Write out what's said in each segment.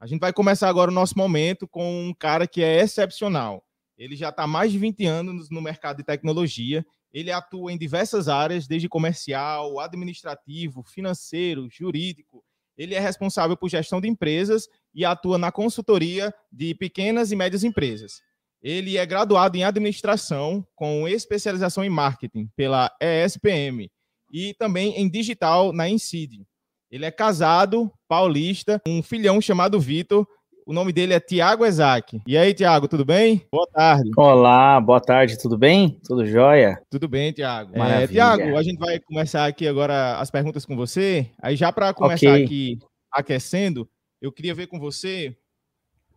A gente vai começar agora o nosso momento com um cara que é excepcional. Ele já está mais de 20 anos no mercado de tecnologia. Ele atua em diversas áreas, desde comercial, administrativo, financeiro, jurídico. Ele é responsável por gestão de empresas e atua na consultoria de pequenas e médias empresas. Ele é graduado em administração com especialização em marketing pela ESPM e também em digital na Incid. Ele é casado, paulista, um filhão chamado Vitor. O nome dele é Tiago Ezac. E aí, Tiago, tudo bem? Boa tarde. Olá, boa tarde, tudo bem? Tudo jóia? Tudo bem, Tiago. É, Tiago, a gente vai começar aqui agora as perguntas com você. Aí, já para começar okay. aqui aquecendo, eu queria ver com você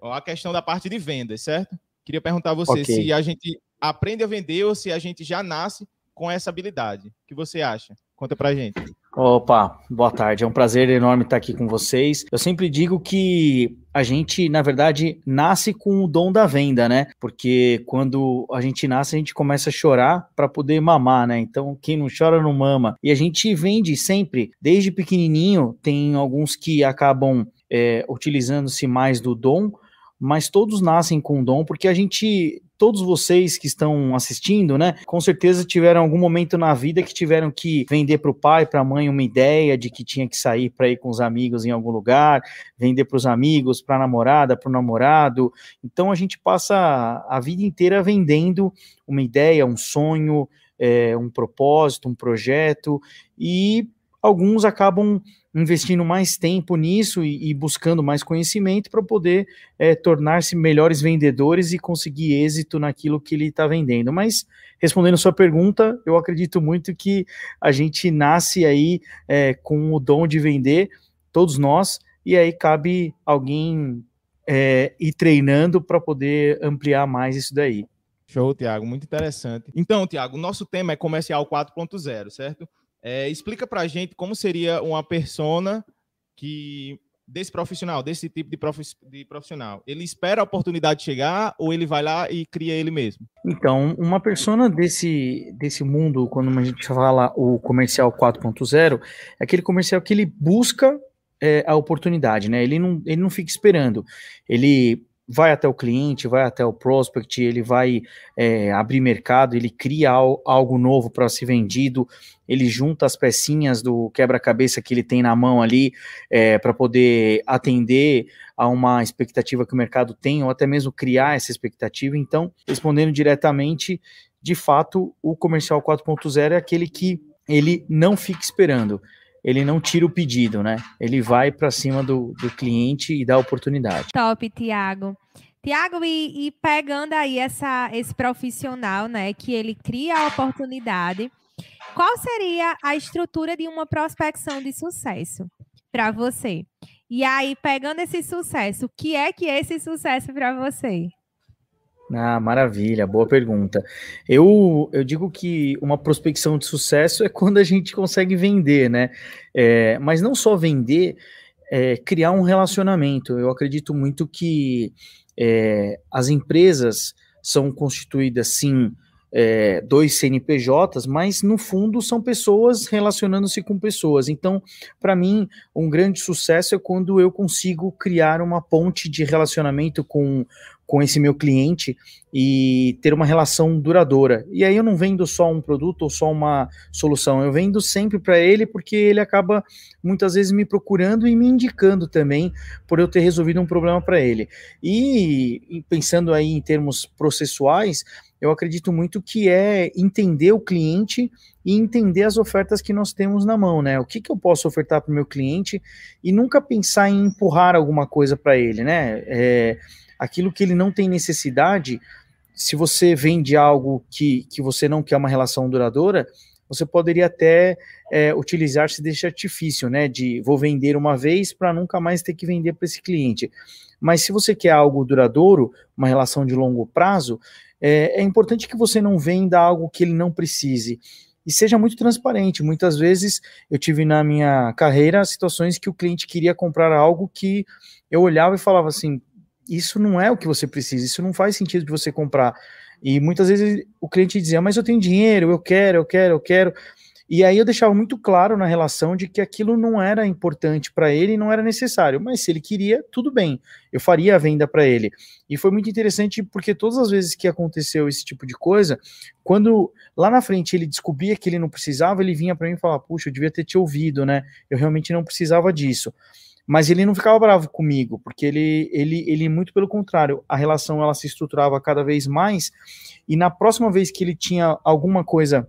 a questão da parte de vendas, certo? Queria perguntar a você okay. se a gente aprende a vender ou se a gente já nasce com essa habilidade. O que você acha? Conta pra gente. Opa, boa tarde. É um prazer enorme estar aqui com vocês. Eu sempre digo que a gente, na verdade, nasce com o dom da venda, né? Porque quando a gente nasce, a gente começa a chorar para poder mamar, né? Então, quem não chora não mama. E a gente vende sempre, desde pequenininho, tem alguns que acabam é, utilizando-se mais do dom, mas todos nascem com dom, porque a gente todos vocês que estão assistindo, né, com certeza tiveram algum momento na vida que tiveram que vender para o pai, para a mãe uma ideia de que tinha que sair para ir com os amigos em algum lugar, vender para os amigos, para a namorada, para o namorado. Então a gente passa a vida inteira vendendo uma ideia, um sonho, é, um propósito, um projeto e alguns acabam investindo mais tempo nisso e, e buscando mais conhecimento para poder é, tornar-se melhores vendedores e conseguir êxito naquilo que ele está vendendo. Mas respondendo sua pergunta, eu acredito muito que a gente nasce aí é, com o dom de vender, todos nós, e aí cabe alguém é, ir treinando para poder ampliar mais isso daí. Show, Tiago, muito interessante. Então, Tiago, nosso tema é comercial 4.0, certo? É, explica para a gente como seria uma persona que desse profissional, desse tipo de, de profissional. Ele espera a oportunidade chegar ou ele vai lá e cria ele mesmo? Então, uma persona desse, desse mundo, quando a gente fala o comercial 4.0, é aquele comercial que ele busca é, a oportunidade, né? Ele não, ele não fica esperando. Ele vai até o cliente, vai até o prospect, ele vai é, abrir mercado, ele cria algo novo para ser vendido, ele junta as pecinhas do quebra-cabeça que ele tem na mão ali é, para poder atender a uma expectativa que o mercado tem, ou até mesmo criar essa expectativa. Então, respondendo diretamente, de fato, o comercial 4.0 é aquele que ele não fica esperando ele não tira o pedido, né? Ele vai para cima do, do cliente e dá oportunidade. Top, Tiago. Tiago, e, e, pegando aí essa, esse profissional, né, que ele cria a oportunidade, qual seria a estrutura de uma prospecção de sucesso para você? E aí, pegando esse sucesso, o que é que é esse sucesso para você? Ah, maravilha, boa pergunta. Eu, eu digo que uma prospecção de sucesso é quando a gente consegue vender, né? É, mas não só vender, é, criar um relacionamento. Eu acredito muito que é, as empresas são constituídas, sim, é, dois CNPJs, mas no fundo são pessoas relacionando-se com pessoas. Então, para mim, um grande sucesso é quando eu consigo criar uma ponte de relacionamento com, com esse meu cliente e ter uma relação duradoura. E aí eu não vendo só um produto ou só uma solução, eu vendo sempre para ele porque ele acaba muitas vezes me procurando e me indicando também por eu ter resolvido um problema para ele. E, pensando aí em termos processuais, eu acredito muito que é entender o cliente e entender as ofertas que nós temos na mão, né? O que, que eu posso ofertar para o meu cliente e nunca pensar em empurrar alguma coisa para ele, né? É, aquilo que ele não tem necessidade, se você vende algo que, que você não quer uma relação duradoura, você poderia até é, utilizar-se desse artifício, né? De vou vender uma vez para nunca mais ter que vender para esse cliente. Mas se você quer algo duradouro, uma relação de longo prazo, é, é importante que você não venda algo que ele não precise e seja muito transparente. Muitas vezes eu tive na minha carreira situações que o cliente queria comprar algo que eu olhava e falava assim: isso não é o que você precisa, isso não faz sentido de você comprar. E muitas vezes o cliente dizia, mas eu tenho dinheiro, eu quero, eu quero, eu quero. E aí eu deixava muito claro na relação de que aquilo não era importante para ele não era necessário, mas se ele queria, tudo bem, eu faria a venda para ele. E foi muito interessante porque todas as vezes que aconteceu esse tipo de coisa, quando lá na frente ele descobria que ele não precisava, ele vinha para mim e falava: "Puxa, eu devia ter te ouvido, né? Eu realmente não precisava disso" mas ele não ficava bravo comigo, porque ele, ele, ele muito pelo contrário, a relação ela se estruturava cada vez mais, e na próxima vez que ele tinha alguma coisa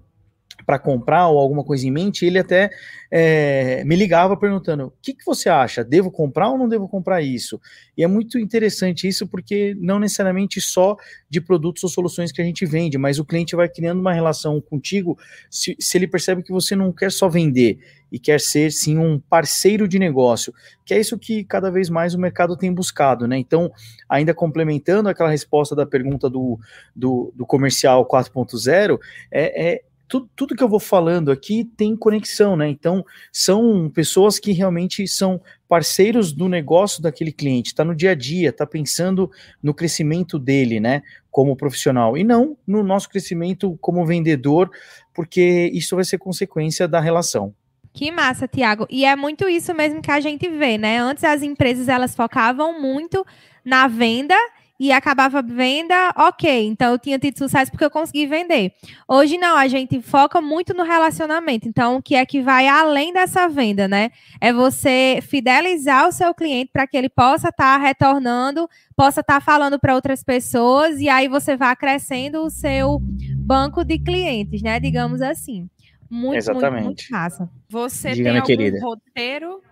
para comprar ou alguma coisa em mente, ele até é, me ligava perguntando: o que, que você acha? Devo comprar ou não devo comprar isso? E é muito interessante isso porque não necessariamente só de produtos ou soluções que a gente vende, mas o cliente vai criando uma relação contigo se, se ele percebe que você não quer só vender e quer ser sim um parceiro de negócio, que é isso que cada vez mais o mercado tem buscado, né? Então, ainda complementando aquela resposta da pergunta do, do, do comercial 4.0, é, é tudo, tudo que eu vou falando aqui tem conexão, né? Então, são pessoas que realmente são parceiros do negócio daquele cliente, está no dia a dia, está pensando no crescimento dele, né? Como profissional, e não no nosso crescimento como vendedor, porque isso vai ser consequência da relação. Que massa, Tiago. E é muito isso mesmo que a gente vê, né? Antes as empresas elas focavam muito na venda e acabava venda, ok. Então eu tinha tido sucesso porque eu consegui vender. Hoje não, a gente foca muito no relacionamento. Então, o que é que vai além dessa venda, né? É você fidelizar o seu cliente para que ele possa estar tá retornando, possa estar tá falando para outras pessoas, e aí você vai crescendo o seu banco de clientes, né? Digamos assim. Muito, Exatamente. muito, muito massa. Você Diga, tem algum querida. roteiro,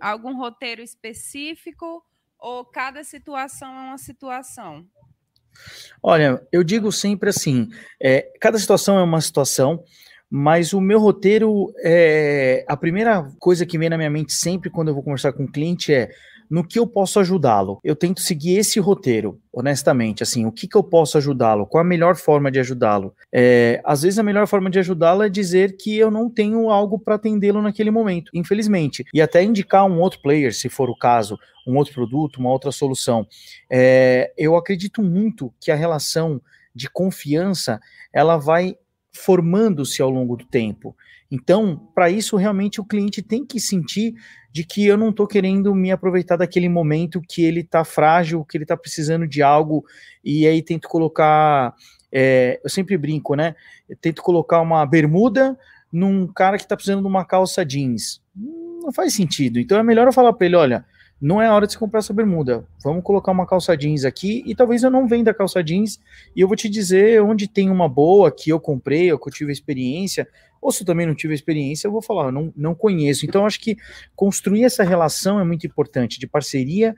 algum roteiro específico? Ou cada situação é uma situação? Olha, eu digo sempre assim: é, cada situação é uma situação, mas o meu roteiro é a primeira coisa que vem na minha mente sempre quando eu vou conversar com o um cliente é no que eu posso ajudá-lo. Eu tento seguir esse roteiro, honestamente, assim, o que, que eu posso ajudá-lo? Qual a melhor forma de ajudá-lo? É, às vezes a melhor forma de ajudá-lo é dizer que eu não tenho algo para atendê-lo naquele momento, infelizmente, e até indicar um outro player, se for o caso, um outro produto, uma outra solução. É, eu acredito muito que a relação de confiança ela vai formando-se ao longo do tempo. Então, para isso, realmente o cliente tem que sentir de que eu não estou querendo me aproveitar daquele momento que ele está frágil, que ele está precisando de algo, e aí tento colocar. É, eu sempre brinco, né? Eu tento colocar uma bermuda num cara que está precisando de uma calça jeans. Não faz sentido. Então é melhor eu falar para ele: olha, não é hora de você comprar essa bermuda. Vamos colocar uma calça jeans aqui e talvez eu não venda calça jeans e eu vou te dizer onde tem uma boa que eu comprei, ou que eu tive experiência, ou se eu também não tive experiência, eu vou falar, não, não conheço. Então, acho que construir essa relação é muito importante, de parceria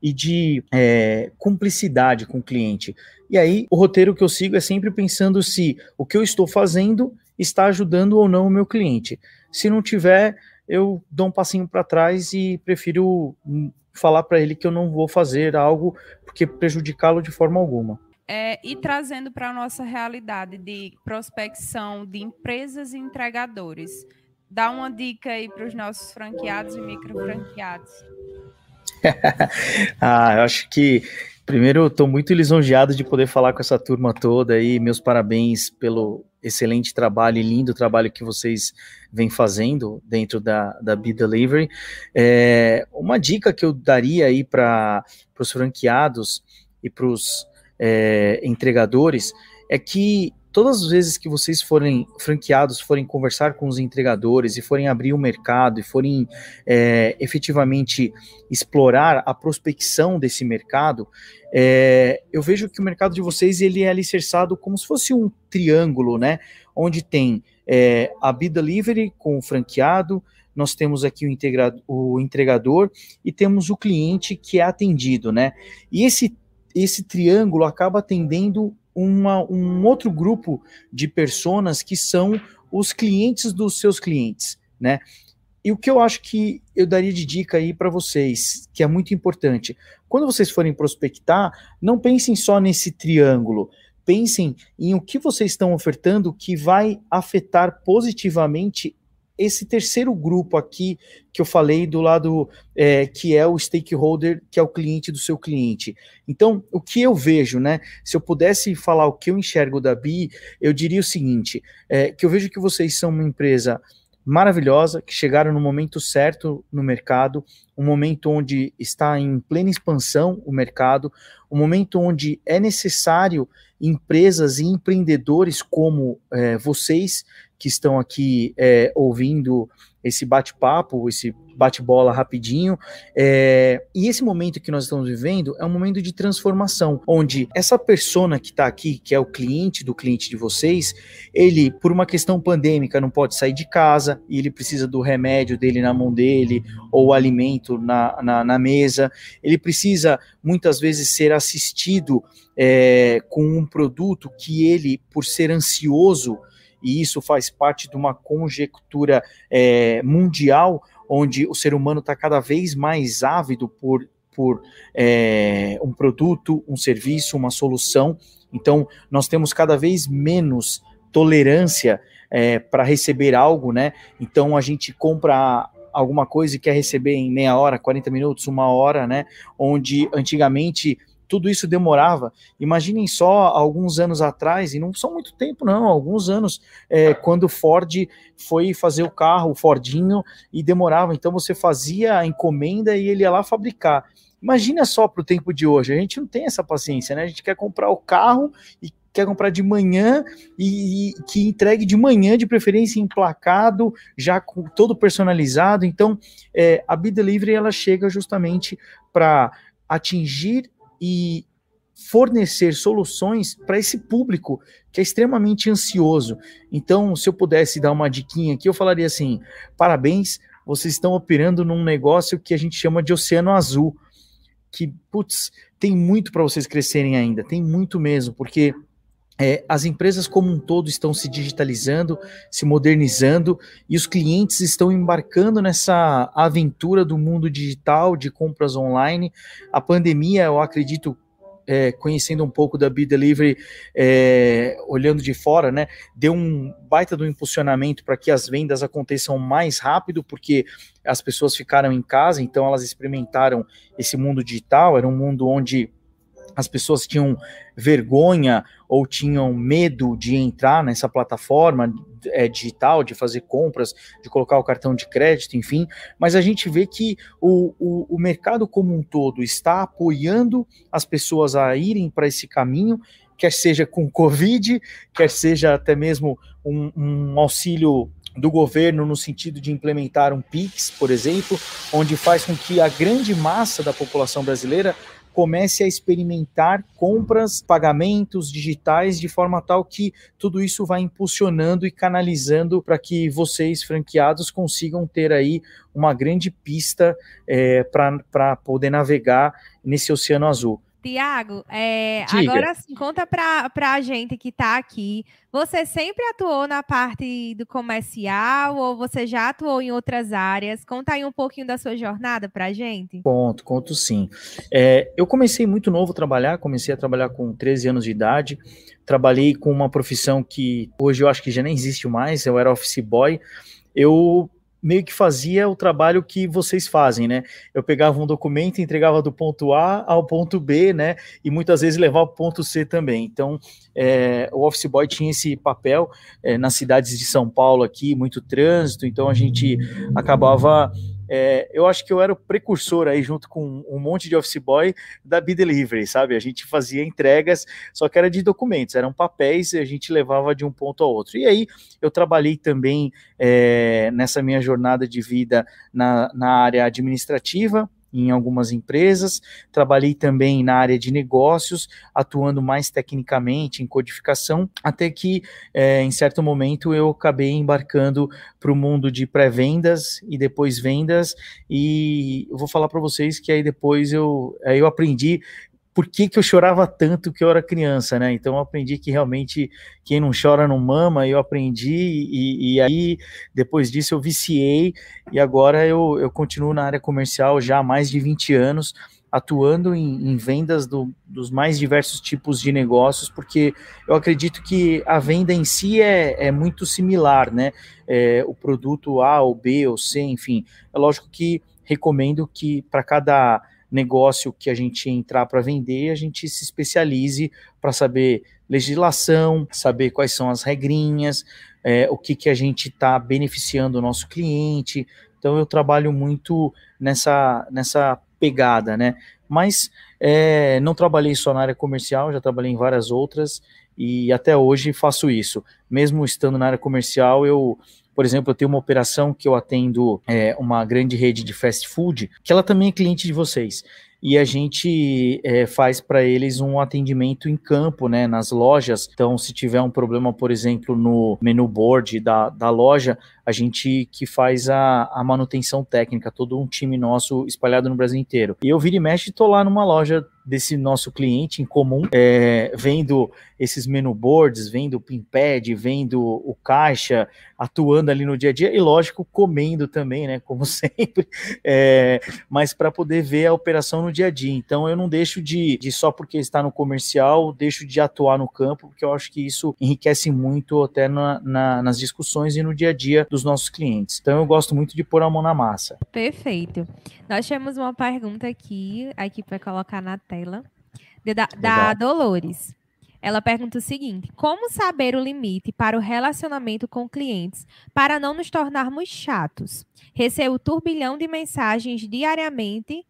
e de é, cumplicidade com o cliente. E aí, o roteiro que eu sigo é sempre pensando se o que eu estou fazendo está ajudando ou não o meu cliente. Se não tiver, eu dou um passinho para trás e prefiro falar para ele que eu não vou fazer algo porque prejudicá-lo de forma alguma. É, e trazendo para a nossa realidade de prospecção de empresas e entregadores, dá uma dica aí para os nossos franqueados e micro franqueados. ah, eu acho que primeiro estou muito lisonjeado de poder falar com essa turma toda aí. Meus parabéns pelo excelente trabalho e lindo trabalho que vocês vêm fazendo dentro da, da Be Delivery. É, uma dica que eu daria aí para os franqueados e para os é, entregadores é que todas as vezes que vocês forem franqueados, forem conversar com os entregadores e forem abrir o mercado e forem é, efetivamente explorar a prospecção desse mercado, é, eu vejo que o mercado de vocês ele é alicerçado como se fosse um triângulo, né? Onde tem é, a B-Delivery com o franqueado, nós temos aqui o, o entregador e temos o cliente que é atendido, né? E esse, esse triângulo acaba atendendo uma, um outro grupo de pessoas que são os clientes dos seus clientes, né? E o que eu acho que eu daria de dica aí para vocês, que é muito importante, quando vocês forem prospectar, não pensem só nesse triângulo, pensem em o que vocês estão ofertando que vai afetar positivamente esse terceiro grupo aqui que eu falei do lado é, que é o stakeholder, que é o cliente do seu cliente. Então, o que eu vejo, né? Se eu pudesse falar o que eu enxergo da BI, eu diria o seguinte: é, que eu vejo que vocês são uma empresa maravilhosa, que chegaram no momento certo no mercado, um momento onde está em plena expansão o mercado, um momento onde é necessário empresas e empreendedores como é, vocês que estão aqui é, ouvindo esse bate-papo, esse bate-bola rapidinho. É, e esse momento que nós estamos vivendo é um momento de transformação, onde essa persona que está aqui, que é o cliente do cliente de vocês, ele, por uma questão pandêmica, não pode sair de casa e ele precisa do remédio dele na mão dele ou alimento na, na, na mesa. Ele precisa muitas vezes ser assistido é, com um produto que ele, por ser ansioso, e isso faz parte de uma conjectura é, mundial, onde o ser humano está cada vez mais ávido por, por é, um produto, um serviço, uma solução. Então, nós temos cada vez menos tolerância é, para receber algo, né? Então, a gente compra alguma coisa e quer receber em meia hora, 40 minutos, uma hora, né? Onde antigamente tudo isso demorava. Imaginem só alguns anos atrás, e não são muito tempo, não, alguns anos, é, quando Ford foi fazer o carro, o Fordinho, e demorava. Então você fazia a encomenda e ele ia lá fabricar. Imagina só para o tempo de hoje, a gente não tem essa paciência, né? A gente quer comprar o carro e quer comprar de manhã e, e, que entregue de manhã, de preferência emplacado, já com, todo personalizado. Então, é, a Be Delivery ela chega justamente para atingir e fornecer soluções para esse público que é extremamente ansioso. Então, se eu pudesse dar uma diquinha aqui, eu falaria assim: parabéns, vocês estão operando num negócio que a gente chama de oceano azul, que, putz, tem muito para vocês crescerem ainda, tem muito mesmo, porque é, as empresas como um todo estão se digitalizando, se modernizando e os clientes estão embarcando nessa aventura do mundo digital, de compras online. A pandemia, eu acredito, é, conhecendo um pouco da Be Delivery, é, olhando de fora, né, deu um baita do impulsionamento para que as vendas aconteçam mais rápido, porque as pessoas ficaram em casa, então elas experimentaram esse mundo digital, era um mundo onde as pessoas tinham vergonha ou tinham medo de entrar nessa plataforma é, digital, de fazer compras, de colocar o cartão de crédito, enfim. Mas a gente vê que o, o, o mercado como um todo está apoiando as pessoas a irem para esse caminho, quer seja com Covid, quer seja até mesmo um, um auxílio do governo no sentido de implementar um PIX, por exemplo, onde faz com que a grande massa da população brasileira comece a experimentar compras, pagamentos digitais de forma tal que tudo isso vai impulsionando e canalizando para que vocês, franqueados, consigam ter aí uma grande pista é, para poder navegar nesse oceano azul. Tiago, é, agora sim, conta para a gente que está aqui. Você sempre atuou na parte do comercial ou você já atuou em outras áreas? Conta aí um pouquinho da sua jornada para a gente. Conto, conto sim. É, eu comecei muito novo a trabalhar, comecei a trabalhar com 13 anos de idade. Trabalhei com uma profissão que hoje eu acho que já nem existe mais, eu era office boy. Eu meio que fazia o trabalho que vocês fazem, né? Eu pegava um documento, entregava do ponto A ao ponto B, né? E muitas vezes levava ao ponto C também. Então, é, o office boy tinha esse papel é, nas cidades de São Paulo aqui, muito trânsito. Então a gente acabava é, eu acho que eu era o precursor aí, junto com um monte de office boy da B-Delivery, sabe? A gente fazia entregas, só que era de documentos, eram papéis e a gente levava de um ponto ao outro. E aí eu trabalhei também é, nessa minha jornada de vida na, na área administrativa, em algumas empresas, trabalhei também na área de negócios, atuando mais tecnicamente em codificação, até que é, em certo momento eu acabei embarcando para o mundo de pré-vendas e depois vendas, e eu vou falar para vocês que aí depois eu, aí eu aprendi por que, que eu chorava tanto que eu era criança, né? Então eu aprendi que realmente quem não chora não mama, eu aprendi, e, e aí depois disso eu viciei, e agora eu, eu continuo na área comercial já há mais de 20 anos, atuando em, em vendas do, dos mais diversos tipos de negócios, porque eu acredito que a venda em si é, é muito similar, né? É, o produto A ou B ou C, enfim. É lógico que recomendo que para cada negócio que a gente entrar para vender, a gente se especialize para saber legislação, saber quais são as regrinhas, é, o que, que a gente está beneficiando o nosso cliente. Então eu trabalho muito nessa, nessa pegada, né? Mas é, não trabalhei só na área comercial, já trabalhei em várias outras e até hoje faço isso. Mesmo estando na área comercial, eu por exemplo, eu tenho uma operação que eu atendo é, uma grande rede de fast food, que ela também é cliente de vocês e a gente é, faz para eles um atendimento em campo, né, nas lojas. Então, se tiver um problema, por exemplo, no menu board da, da loja, a gente que faz a, a manutenção técnica, todo um time nosso espalhado no Brasil inteiro. E eu viro e mexe, estou lá numa loja desse nosso cliente em comum, é, vendo esses menu boards, vendo o pinpad, vendo o caixa, atuando ali no dia a dia e, lógico, comendo também, né, como sempre, é, mas para poder ver a operação no dia a dia. Então, eu não deixo de, de, só porque está no comercial, deixo de atuar no campo, porque eu acho que isso enriquece muito até na, na, nas discussões e no dia a dia do dos nossos clientes. Então eu gosto muito de pôr a mão na massa. Perfeito. Nós temos uma pergunta aqui, aqui para colocar na tela, da, da Dolores. Ela pergunta o seguinte: como saber o limite para o relacionamento com clientes para não nos tornarmos chatos? Recebo turbilhão de mensagens diariamente,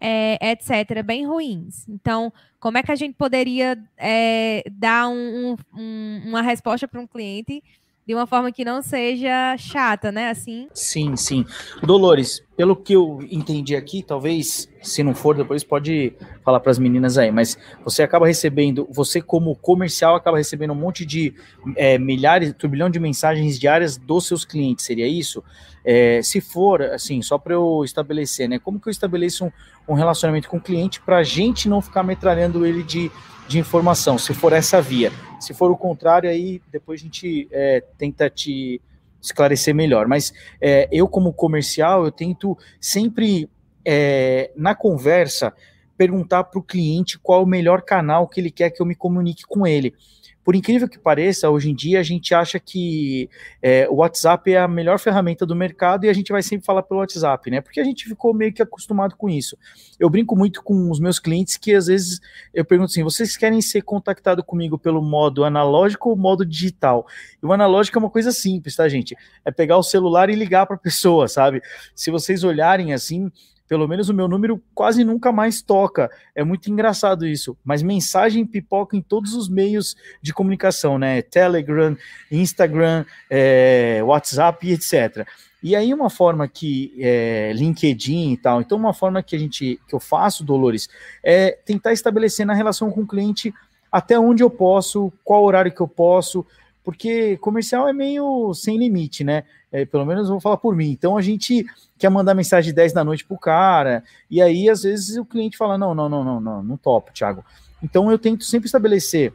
é, etc., bem ruins. Então, como é que a gente poderia é, dar um, um, uma resposta para um cliente de uma forma que não seja chata, né? Assim. Sim, sim. Dolores, pelo que eu entendi aqui, talvez, se não for, depois pode falar para as meninas aí, mas você acaba recebendo, você como comercial acaba recebendo um monte de é, milhares, turbilhão de mensagens diárias dos seus clientes, seria isso? É, se for, assim, só para eu estabelecer, né? Como que eu estabeleço um, um relacionamento com o cliente para a gente não ficar metralhando ele de de informação, se for essa via. Se for o contrário, aí depois a gente é, tenta te esclarecer melhor. Mas é, eu, como comercial, eu tento sempre, é, na conversa, perguntar para o cliente qual o melhor canal que ele quer que eu me comunique com ele por incrível que pareça, hoje em dia a gente acha que é, o WhatsApp é a melhor ferramenta do mercado e a gente vai sempre falar pelo WhatsApp, né? Porque a gente ficou meio que acostumado com isso. Eu brinco muito com os meus clientes que às vezes eu pergunto assim: vocês querem ser contactado comigo pelo modo analógico ou modo digital? E o analógico é uma coisa simples, tá, gente? É pegar o celular e ligar para a pessoa, sabe? Se vocês olharem assim, pelo menos o meu número quase nunca mais toca. É muito engraçado isso. Mas mensagem pipoca em todos os meios de comunicação, né? Telegram, Instagram, é, WhatsApp, etc. E aí uma forma que é, LinkedIn e tal. Então uma forma que a gente que eu faço, Dolores, é tentar estabelecer na relação com o cliente até onde eu posso, qual horário que eu posso, porque comercial é meio sem limite, né? É, pelo menos vou falar por mim. Então a gente quer mandar mensagem de 10 da noite pro cara, e aí às vezes o cliente fala: não, não, não, não, não, não topo, Thiago. Então eu tento sempre estabelecer,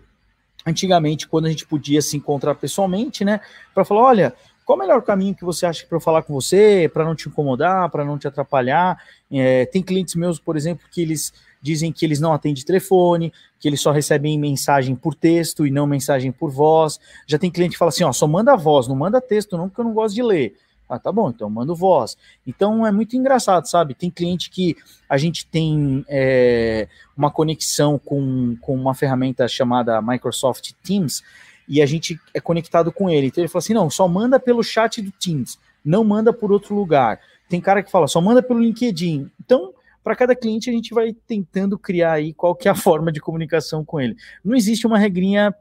antigamente, quando a gente podia se encontrar pessoalmente, né? Para falar: olha, qual o melhor caminho que você acha para eu falar com você, para não te incomodar, para não te atrapalhar? É, tem clientes meus, por exemplo, que eles dizem que eles não atendem telefone, que eles só recebem mensagem por texto e não mensagem por voz. Já tem cliente que fala assim, ó, só manda voz, não manda texto não, porque eu não gosto de ler. Ah, tá bom, então mando voz. Então é muito engraçado, sabe? Tem cliente que a gente tem é, uma conexão com, com uma ferramenta chamada Microsoft Teams e a gente é conectado com ele. Então ele fala assim: não, só manda pelo chat do Teams, não manda por outro lugar. Tem cara que fala, só manda pelo LinkedIn. Então para cada cliente a gente vai tentando criar aí qual que é a forma de comunicação com ele. Não existe uma regrinha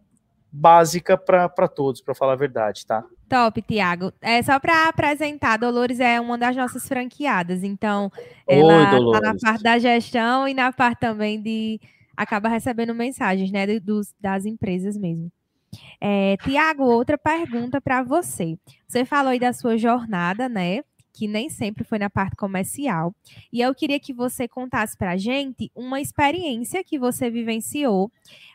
básica para todos, para falar a verdade, tá? Top, Tiago. É só para apresentar, Dolores é uma das nossas franqueadas, então ela está na parte da gestão e na parte também de acaba recebendo mensagens, né, dos, das empresas mesmo. É, Tiago, outra pergunta para você. Você falou aí da sua jornada, né? Que nem sempre foi na parte comercial. E eu queria que você contasse para a gente uma experiência que você vivenciou,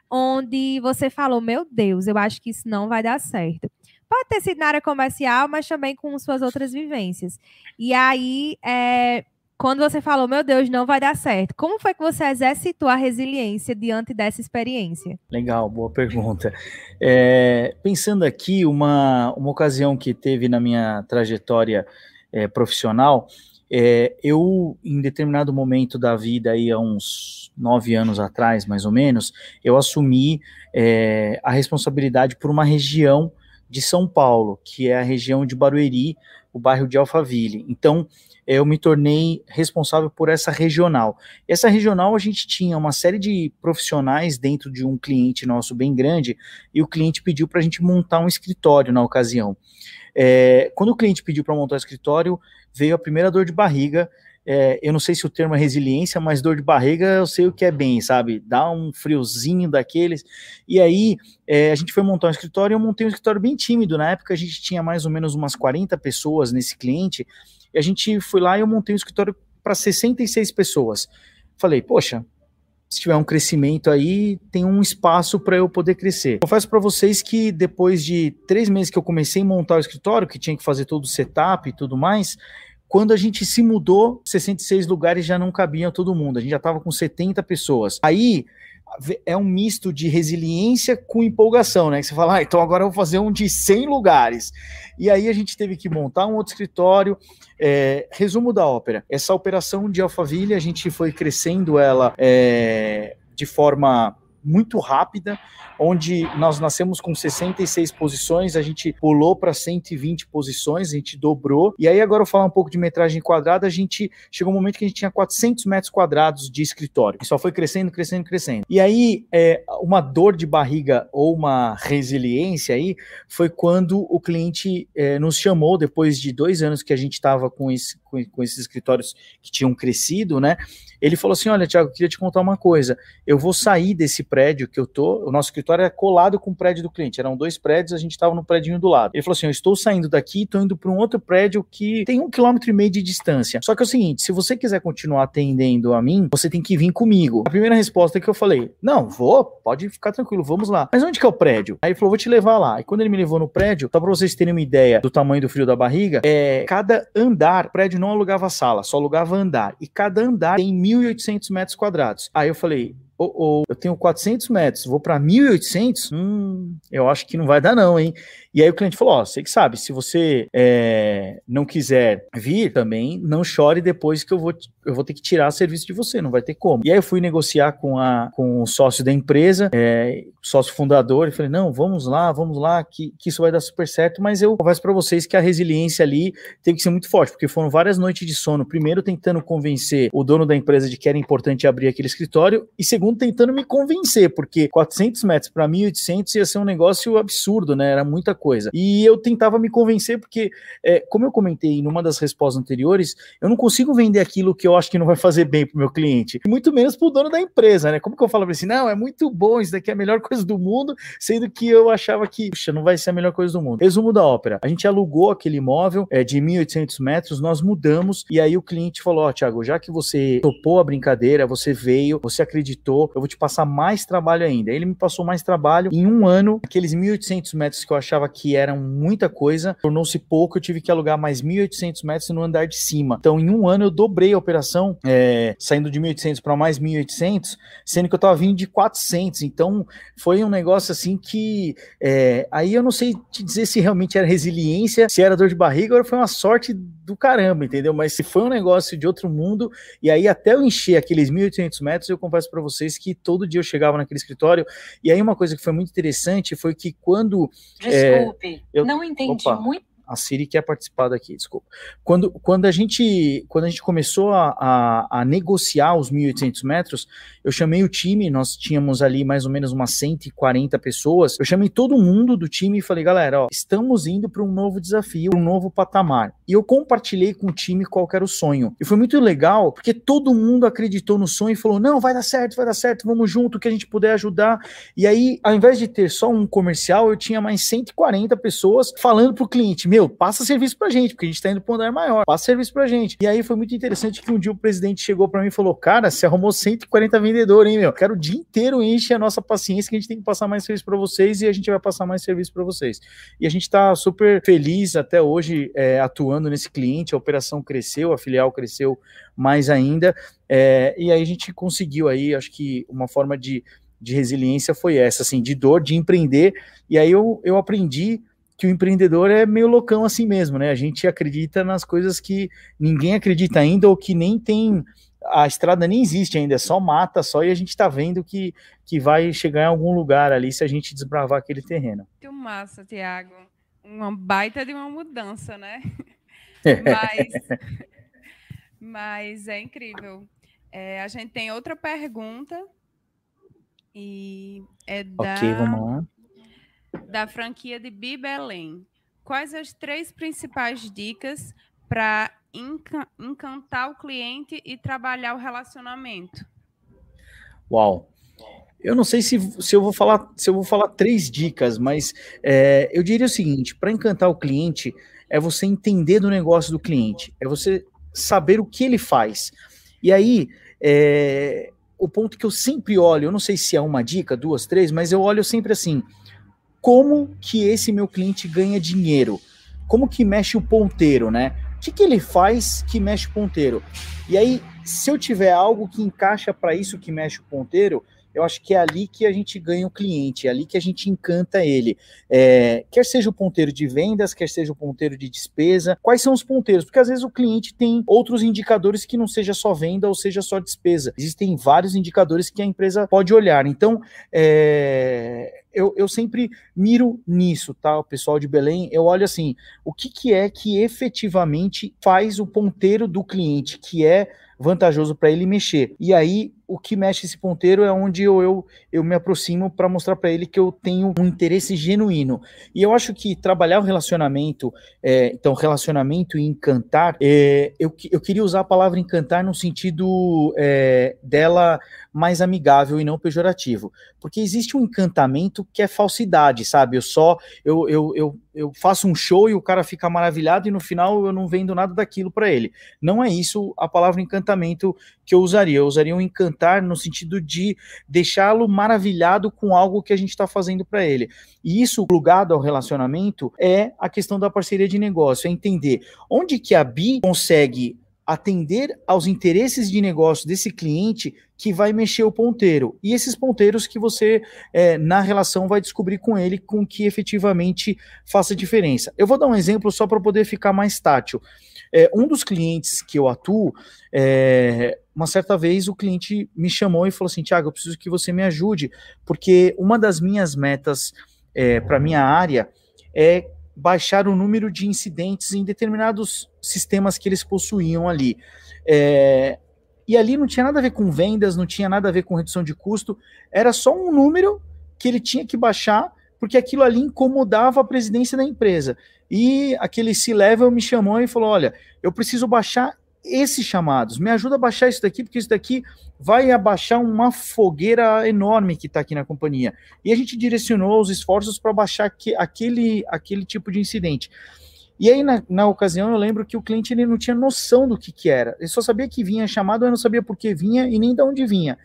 onde você falou: Meu Deus, eu acho que isso não vai dar certo. Pode ter sido na área comercial, mas também com suas outras vivências. E aí, é, quando você falou, meu Deus, não vai dar certo, como foi que você exercitou a resiliência diante dessa experiência? Legal, boa pergunta. É, pensando aqui, uma, uma ocasião que teve na minha trajetória é, profissional, é, eu, em determinado momento da vida, aí, há uns nove anos atrás, mais ou menos, eu assumi é, a responsabilidade por uma região de São Paulo, que é a região de Barueri, o bairro de Alphaville. Então, eu me tornei responsável por essa regional. Essa regional a gente tinha uma série de profissionais dentro de um cliente nosso bem grande e o cliente pediu para a gente montar um escritório na ocasião. É, quando o cliente pediu para montar o escritório, veio a primeira dor de barriga. É, eu não sei se o termo é resiliência, mas dor de barriga eu sei o que é bem, sabe? Dá um friozinho daqueles. E aí é, a gente foi montar um escritório e eu montei um escritório bem tímido. Na época a gente tinha mais ou menos umas 40 pessoas nesse cliente. E a gente foi lá e eu montei um escritório para 66 pessoas. Falei, poxa, se tiver um crescimento aí, tem um espaço para eu poder crescer. Confesso para vocês que depois de três meses que eu comecei a montar o escritório, que tinha que fazer todo o setup e tudo mais, quando a gente se mudou, 66 lugares já não cabiam todo mundo, a gente já estava com 70 pessoas. Aí é um misto de resiliência com empolgação, né? Que você fala, ah, então agora eu vou fazer um de 100 lugares. E aí a gente teve que montar um outro escritório. É, resumo da ópera: essa operação de Alphaville, a gente foi crescendo ela é, de forma muito rápida, onde nós nascemos com 66 posições, a gente pulou para 120 posições, a gente dobrou. E aí agora eu falar um pouco de metragem quadrada, a gente chegou um momento que a gente tinha 400 metros quadrados de escritório. E só foi crescendo, crescendo, crescendo. E aí é, uma dor de barriga ou uma resiliência aí foi quando o cliente é, nos chamou depois de dois anos que a gente estava com, esse, com, com esses escritórios que tinham crescido, né? Ele falou assim: Olha, Tiago, queria te contar uma coisa. Eu vou sair desse prédio que eu tô. O nosso escritório é colado com o prédio do cliente. Eram dois prédios, a gente estava no prédio do lado. Ele falou assim: Eu estou saindo daqui, estou indo para um outro prédio que tem um quilômetro e meio de distância. Só que é o seguinte: se você quiser continuar atendendo a mim, você tem que vir comigo. A primeira resposta que eu falei: Não, vou, pode ficar tranquilo, vamos lá. Mas onde que é o prédio? Aí ele falou: Vou te levar lá. E quando ele me levou no prédio, só para vocês terem uma ideia do tamanho do frio da barriga, é cada andar, prédio não alugava sala, só alugava andar. E cada andar tem 1.800 metros quadrados. Aí eu falei, oh, oh, eu tenho 400 metros, vou para 1.800? Hum, eu acho que não vai dar não, hein? E aí o cliente falou: Ó, você que sabe, se você é, não quiser vir também, não chore depois que eu vou, eu vou ter que tirar serviço de você, não vai ter como. E aí eu fui negociar com, a, com o sócio da empresa, é, sócio fundador, e falei: Não, vamos lá, vamos lá, que, que isso vai dar super certo. Mas eu confesso para vocês que a resiliência ali teve que ser muito forte, porque foram várias noites de sono. Primeiro, tentando convencer o dono da empresa de que era importante abrir aquele escritório, e segundo, tentando me convencer, porque 400 metros para 1.800 ia ser um negócio absurdo, né? Era muita coisa. E eu tentava me convencer, porque, é, como eu comentei numa das respostas anteriores, eu não consigo vender aquilo que eu acho que não vai fazer bem para o meu cliente, muito menos para o dono da empresa, né? Como que eu falo para assim, não, é muito bom, isso daqui é a melhor coisa do mundo, sendo que eu achava que, puxa, não vai ser a melhor coisa do mundo. Resumo da ópera: a gente alugou aquele imóvel é, de 1.800 metros, nós mudamos, e aí o cliente falou: Ó, oh, Thiago, já que você topou a brincadeira, você veio, você acreditou, eu vou te passar mais trabalho ainda. Ele me passou mais trabalho em um ano, aqueles 1.800 metros que eu achava que eram muita coisa, tornou-se pouco, eu tive que alugar mais 1.800 metros no andar de cima. Então, em um ano, eu dobrei a operação, é, saindo de 1.800 para mais 1.800, sendo que eu estava vindo de 400. Então, foi um negócio assim que. É, aí eu não sei te dizer se realmente era resiliência, se era dor de barriga, ou foi uma sorte do caramba, entendeu? Mas se foi um negócio de outro mundo, e aí até eu encher aqueles 1.800 metros, eu confesso para vocês que todo dia eu chegava naquele escritório, e aí uma coisa que foi muito interessante foi que quando... Desculpe, é, eu, não entendi opa, muito a Siri quer participar daqui, desculpa. Quando, quando, a, gente, quando a gente começou a, a, a negociar os 1.800 metros, eu chamei o time, nós tínhamos ali mais ou menos umas 140 pessoas, eu chamei todo mundo do time e falei, galera, ó, estamos indo para um novo desafio, um novo patamar. E eu compartilhei com o time qual era o sonho. E foi muito legal, porque todo mundo acreditou no sonho e falou, não, vai dar certo, vai dar certo, vamos junto, que a gente puder ajudar. E aí, ao invés de ter só um comercial, eu tinha mais 140 pessoas falando para o cliente, meu, meu, passa serviço pra gente, porque a gente tá indo pro andar maior, passa serviço pra gente. E aí foi muito interessante que um dia o presidente chegou para mim e falou: Cara, você arrumou 140 vendedores, hein, meu? Quero o dia inteiro enche a nossa paciência que a gente tem que passar mais serviço para vocês e a gente vai passar mais serviço para vocês. E a gente tá super feliz até hoje é, atuando nesse cliente, a operação cresceu, a filial cresceu mais ainda. É, e aí a gente conseguiu aí, acho que uma forma de, de resiliência foi essa, assim, de dor, de empreender. E aí eu, eu aprendi que o empreendedor é meio loucão assim mesmo, né? A gente acredita nas coisas que ninguém acredita ainda ou que nem tem a estrada nem existe ainda, é só mata só e a gente está vendo que, que vai chegar em algum lugar ali se a gente desbravar aquele terreno. Que massa, Tiago. Uma baita de uma mudança, né? mas, mas é incrível. É, a gente tem outra pergunta e é da, okay, vamos lá. Da franquia de Bibelém. Quais as três principais dicas para encantar o cliente e trabalhar o relacionamento? Uau! Eu não sei se, se eu vou falar se eu vou falar três dicas, mas é, eu diria o seguinte: para encantar o cliente é você entender do negócio do cliente, é você saber o que ele faz. E aí, é, o ponto que eu sempre olho, eu não sei se é uma dica, duas, três, mas eu olho sempre assim: como que esse meu cliente ganha dinheiro? Como que mexe o ponteiro, né? O que, que ele faz que mexe o ponteiro? E aí, se eu tiver algo que encaixa para isso que mexe o ponteiro, eu acho que é ali que a gente ganha o cliente, é ali que a gente encanta ele. É, quer seja o ponteiro de vendas, quer seja o ponteiro de despesa. Quais são os ponteiros? Porque às vezes o cliente tem outros indicadores que não seja só venda ou seja só despesa. Existem vários indicadores que a empresa pode olhar. Então, é, eu, eu, sempre miro nisso, tá? O pessoal de Belém, eu olho assim, o que, que é que efetivamente faz o ponteiro do cliente, que é vantajoso para ele mexer. E aí, o que mexe esse ponteiro é onde eu, eu, eu me aproximo para mostrar para ele que eu tenho um interesse genuíno. E eu acho que trabalhar o relacionamento, é, então, relacionamento e encantar, é, eu, eu queria usar a palavra encantar no sentido é, dela mais amigável e não pejorativo. Porque existe um encantamento que é falsidade, sabe? Eu só eu, eu, eu, eu faço um show e o cara fica maravilhado e no final eu não vendo nada daquilo para ele. Não é isso a palavra encantamento que eu usaria. Eu usaria um encantar no sentido de deixá-lo maravilhado com algo que a gente está fazendo para ele. E isso, ligado ao relacionamento, é a questão da parceria de negócio, é entender onde que a Bi consegue atender aos interesses de negócio desse cliente que vai mexer o ponteiro. E esses ponteiros que você, é, na relação, vai descobrir com ele com que efetivamente faça diferença. Eu vou dar um exemplo só para poder ficar mais tátil. É, um dos clientes que eu atuo, é, uma certa vez o cliente me chamou e falou assim: Tiago, eu preciso que você me ajude, porque uma das minhas metas é, para minha área é baixar o número de incidentes em determinados sistemas que eles possuíam ali. É, e ali não tinha nada a ver com vendas, não tinha nada a ver com redução de custo, era só um número que ele tinha que baixar, porque aquilo ali incomodava a presidência da empresa. E aquele C-Level me chamou e falou: Olha, eu preciso baixar esses chamados. Me ajuda a baixar isso daqui, porque isso daqui vai abaixar uma fogueira enorme que está aqui na companhia. E a gente direcionou os esforços para baixar que, aquele, aquele tipo de incidente. E aí, na, na, ocasião, eu lembro que o cliente ele não tinha noção do que, que era. Ele só sabia que vinha chamado, eu não sabia por que vinha e nem de onde vinha.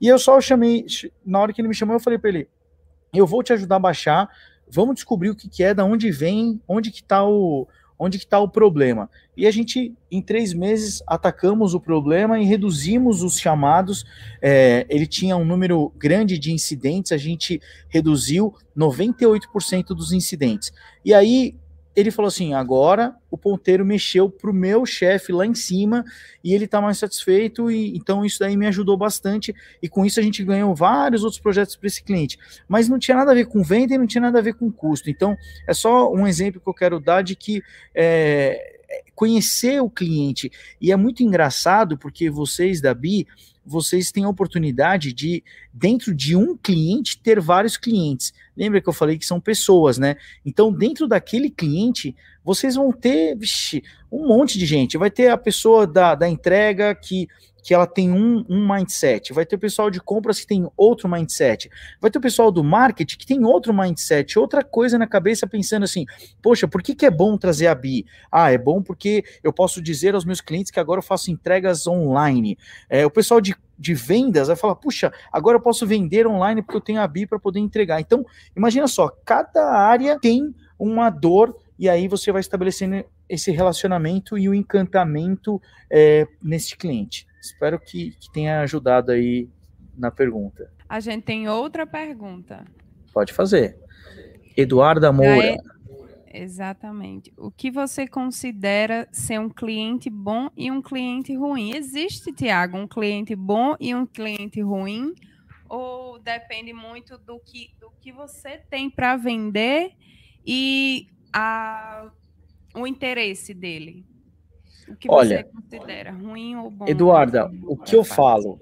E eu só chamei, na hora que ele me chamou, eu falei para ele: eu vou te ajudar a baixar, vamos descobrir o que, que é, da onde vem, onde que está o, onde está o problema. E a gente, em três meses, atacamos o problema e reduzimos os chamados. É, ele tinha um número grande de incidentes, a gente reduziu 98% dos incidentes. E aí, ele falou assim: agora o ponteiro mexeu para o meu chefe lá em cima e ele está mais satisfeito, e então isso daí me ajudou bastante. E com isso a gente ganhou vários outros projetos para esse cliente. Mas não tinha nada a ver com venda e não tinha nada a ver com custo. Então é só um exemplo que eu quero dar de que. É, conhecer o cliente e é muito engraçado porque vocês da Bi vocês têm a oportunidade de, dentro de um cliente, ter vários clientes. lembra que eu falei que são pessoas, né? Então, dentro daquele cliente, vocês vão ter vixi, um monte de gente. Vai ter a pessoa da, da entrega que que ela tem um, um mindset, vai ter o pessoal de compras que tem outro mindset, vai ter o pessoal do marketing que tem outro mindset, outra coisa na cabeça pensando assim, poxa, por que, que é bom trazer a BI? Ah, é bom porque eu posso dizer aos meus clientes que agora eu faço entregas online. É, o pessoal de de vendas vai falar, puxa, agora eu posso vender online porque eu tenho a BI para poder entregar. Então, imagina só, cada área tem uma dor e aí você vai estabelecendo esse relacionamento e o encantamento é, nesse cliente. Espero que, que tenha ajudado aí na pergunta. A gente tem outra pergunta. Pode fazer. Eduarda Moura. É, exatamente. O que você considera ser um cliente bom e um cliente ruim? Existe, Tiago, um cliente bom e um cliente ruim? Ou depende muito do que, do que você tem para vender e a, o interesse dele? O que Olha, você considera ruim ou bom? Eduarda, o que eu falo,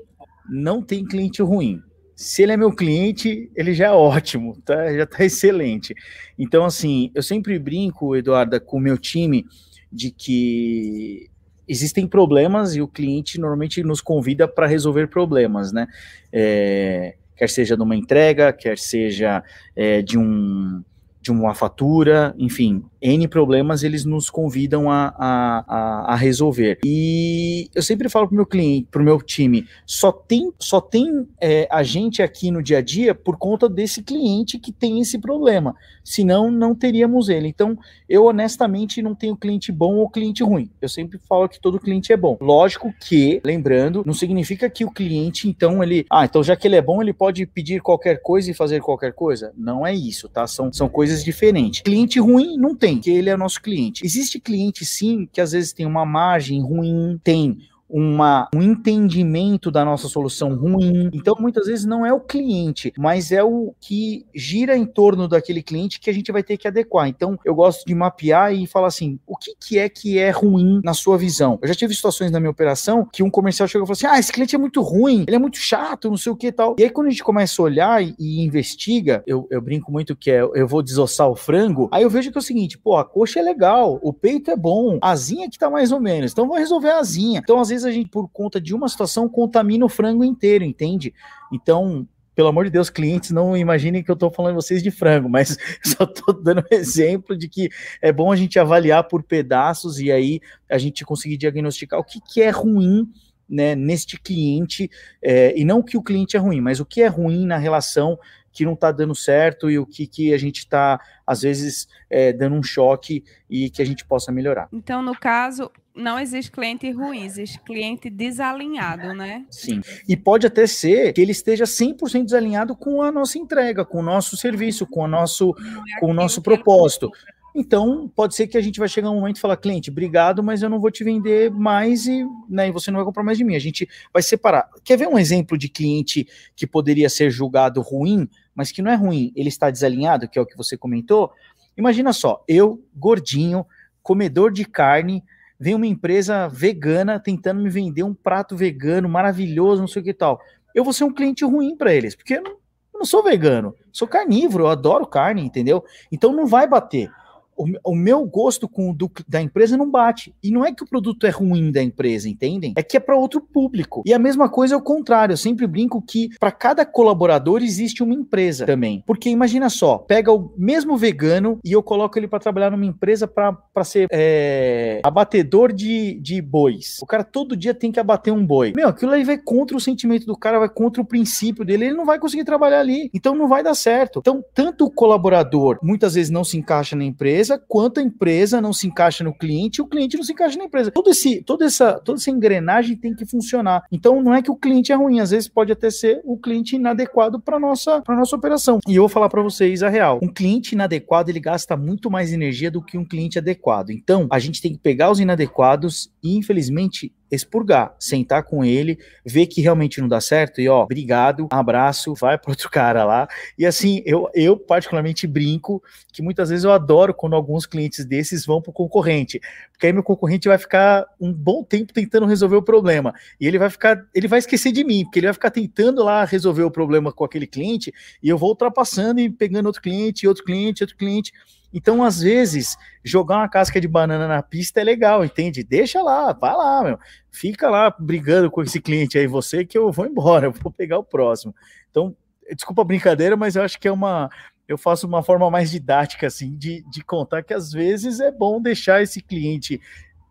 não tem cliente ruim. Se ele é meu cliente, ele já é ótimo, tá? já está excelente. Então, assim, eu sempre brinco, Eduarda, com o meu time, de que existem problemas e o cliente normalmente nos convida para resolver problemas, né? É, quer seja de uma entrega, quer seja é, de um de uma fatura, enfim, N problemas eles nos convidam a, a, a, resolver. E eu sempre falo para o meu cliente, para o meu time, só tem, só tem é, a gente aqui no dia a dia por conta desse cliente que tem esse problema. Senão, não teríamos ele. Então, eu honestamente não tenho cliente bom ou cliente ruim. Eu sempre falo que todo cliente é bom. Lógico que, lembrando, não significa que o cliente, então, ele. Ah, então já que ele é bom, ele pode pedir qualquer coisa e fazer qualquer coisa. Não é isso, tá? São, são coisas diferentes. Cliente ruim não tem que ele é nosso cliente. Existe cliente, sim, que às vezes tem uma margem ruim, tem uma, um entendimento da nossa solução ruim. Então, muitas vezes não é o cliente, mas é o que gira em torno daquele cliente que a gente vai ter que adequar. Então, eu gosto de mapear e falar assim: o que, que é que é ruim na sua visão? Eu já tive situações na minha operação que um comercial chegou e falou assim: ah, esse cliente é muito ruim, ele é muito chato, não sei o que e tal. E aí, quando a gente começa a olhar e, e investiga, eu, eu brinco muito que é eu vou desossar o frango, aí eu vejo que é o seguinte: pô, a coxa é legal, o peito é bom, a asinha que tá mais ou menos. Então, vou resolver a asinha. Então, às vezes, vezes a gente, por conta de uma situação, contamina o frango inteiro, entende? Então, pelo amor de Deus, clientes, não imaginem que eu estou falando vocês de frango, mas só estou dando um exemplo de que é bom a gente avaliar por pedaços e aí a gente conseguir diagnosticar o que, que é ruim né, neste cliente, é, e não que o cliente é ruim, mas o que é ruim na relação que não está dando certo e o que, que a gente está, às vezes, é, dando um choque e que a gente possa melhorar. Então, no caso, não existe cliente ruim, existe cliente desalinhado, né? Sim. E pode até ser que ele esteja 100% desalinhado com a nossa entrega, com o nosso serviço, com o nosso, é com o nosso propósito. Então, pode ser que a gente vai chegar um momento e falar, cliente, obrigado, mas eu não vou te vender mais e, né, e você não vai comprar mais de mim. A gente vai separar. Quer ver um exemplo de cliente que poderia ser julgado ruim, mas que não é ruim, ele está desalinhado, que é o que você comentou? Imagina só, eu, gordinho, comedor de carne, vem uma empresa vegana tentando me vender um prato vegano maravilhoso, não sei o que tal. Eu vou ser um cliente ruim para eles, porque eu não, eu não sou vegano, sou carnívoro, eu adoro carne, entendeu? Então não vai bater o, meu gosto com o do, da empresa não bate. E não é que o produto é ruim da empresa, entendem? É que é para outro público. E a mesma coisa é o contrário. Eu sempre brinco que para cada colaborador existe uma empresa também. Porque imagina só, pega o mesmo vegano e eu coloco ele para trabalhar numa empresa para ser é, abatedor de, de bois. O cara todo dia tem que abater um boi. Meu, aquilo aí vai contra o sentimento do cara, vai contra o princípio dele, ele não vai conseguir trabalhar ali. Então não vai dar certo. Então, tanto o colaborador muitas vezes não se encaixa na empresa empresa, quanto a empresa não se encaixa no cliente o cliente não se encaixa na empresa. Todo esse, toda, essa, toda essa engrenagem tem que funcionar. Então, não é que o cliente é ruim, às vezes pode até ser o cliente inadequado para nossa para nossa operação. E eu vou falar para vocês a real. Um cliente inadequado, ele gasta muito mais energia do que um cliente adequado. Então, a gente tem que pegar os inadequados e, infelizmente, expurgar, sentar com ele, ver que realmente não dá certo e ó, obrigado, abraço, vai para outro cara lá. E assim, eu, eu particularmente brinco que muitas vezes eu adoro quando alguns clientes desses vão para o concorrente, porque aí meu concorrente vai ficar um bom tempo tentando resolver o problema e ele vai ficar, ele vai esquecer de mim, porque ele vai ficar tentando lá resolver o problema com aquele cliente e eu vou ultrapassando e pegando outro cliente, outro cliente, outro cliente. Então, às vezes, jogar uma casca de banana na pista é legal, entende? Deixa lá, vai lá, meu. Fica lá brigando com esse cliente aí, você, que eu vou embora, eu vou pegar o próximo. Então, desculpa a brincadeira, mas eu acho que é uma. Eu faço uma forma mais didática, assim, de, de contar que às vezes é bom deixar esse cliente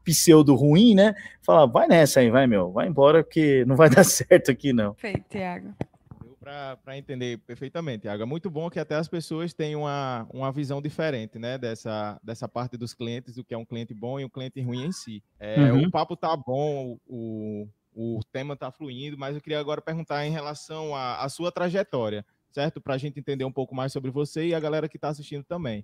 pseudo ruim, né? Falar, vai nessa aí, vai, meu, vai embora, porque não vai dar certo aqui, não. Perfeito, Tiago para entender perfeitamente. É muito bom que até as pessoas tenham uma, uma visão diferente, né, dessa, dessa parte dos clientes, do que é um cliente bom e um cliente ruim em si. É, uhum. O papo tá bom, o, o tema tá fluindo, mas eu queria agora perguntar em relação à sua trajetória, certo? Para a gente entender um pouco mais sobre você e a galera que está assistindo também.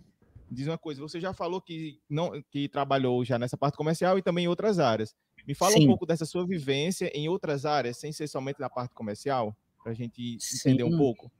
Diz uma coisa, você já falou que, não, que trabalhou já nessa parte comercial e também em outras áreas. Me fala Sim. um pouco dessa sua vivência em outras áreas, sem ser somente na parte comercial para a gente entender um pouco?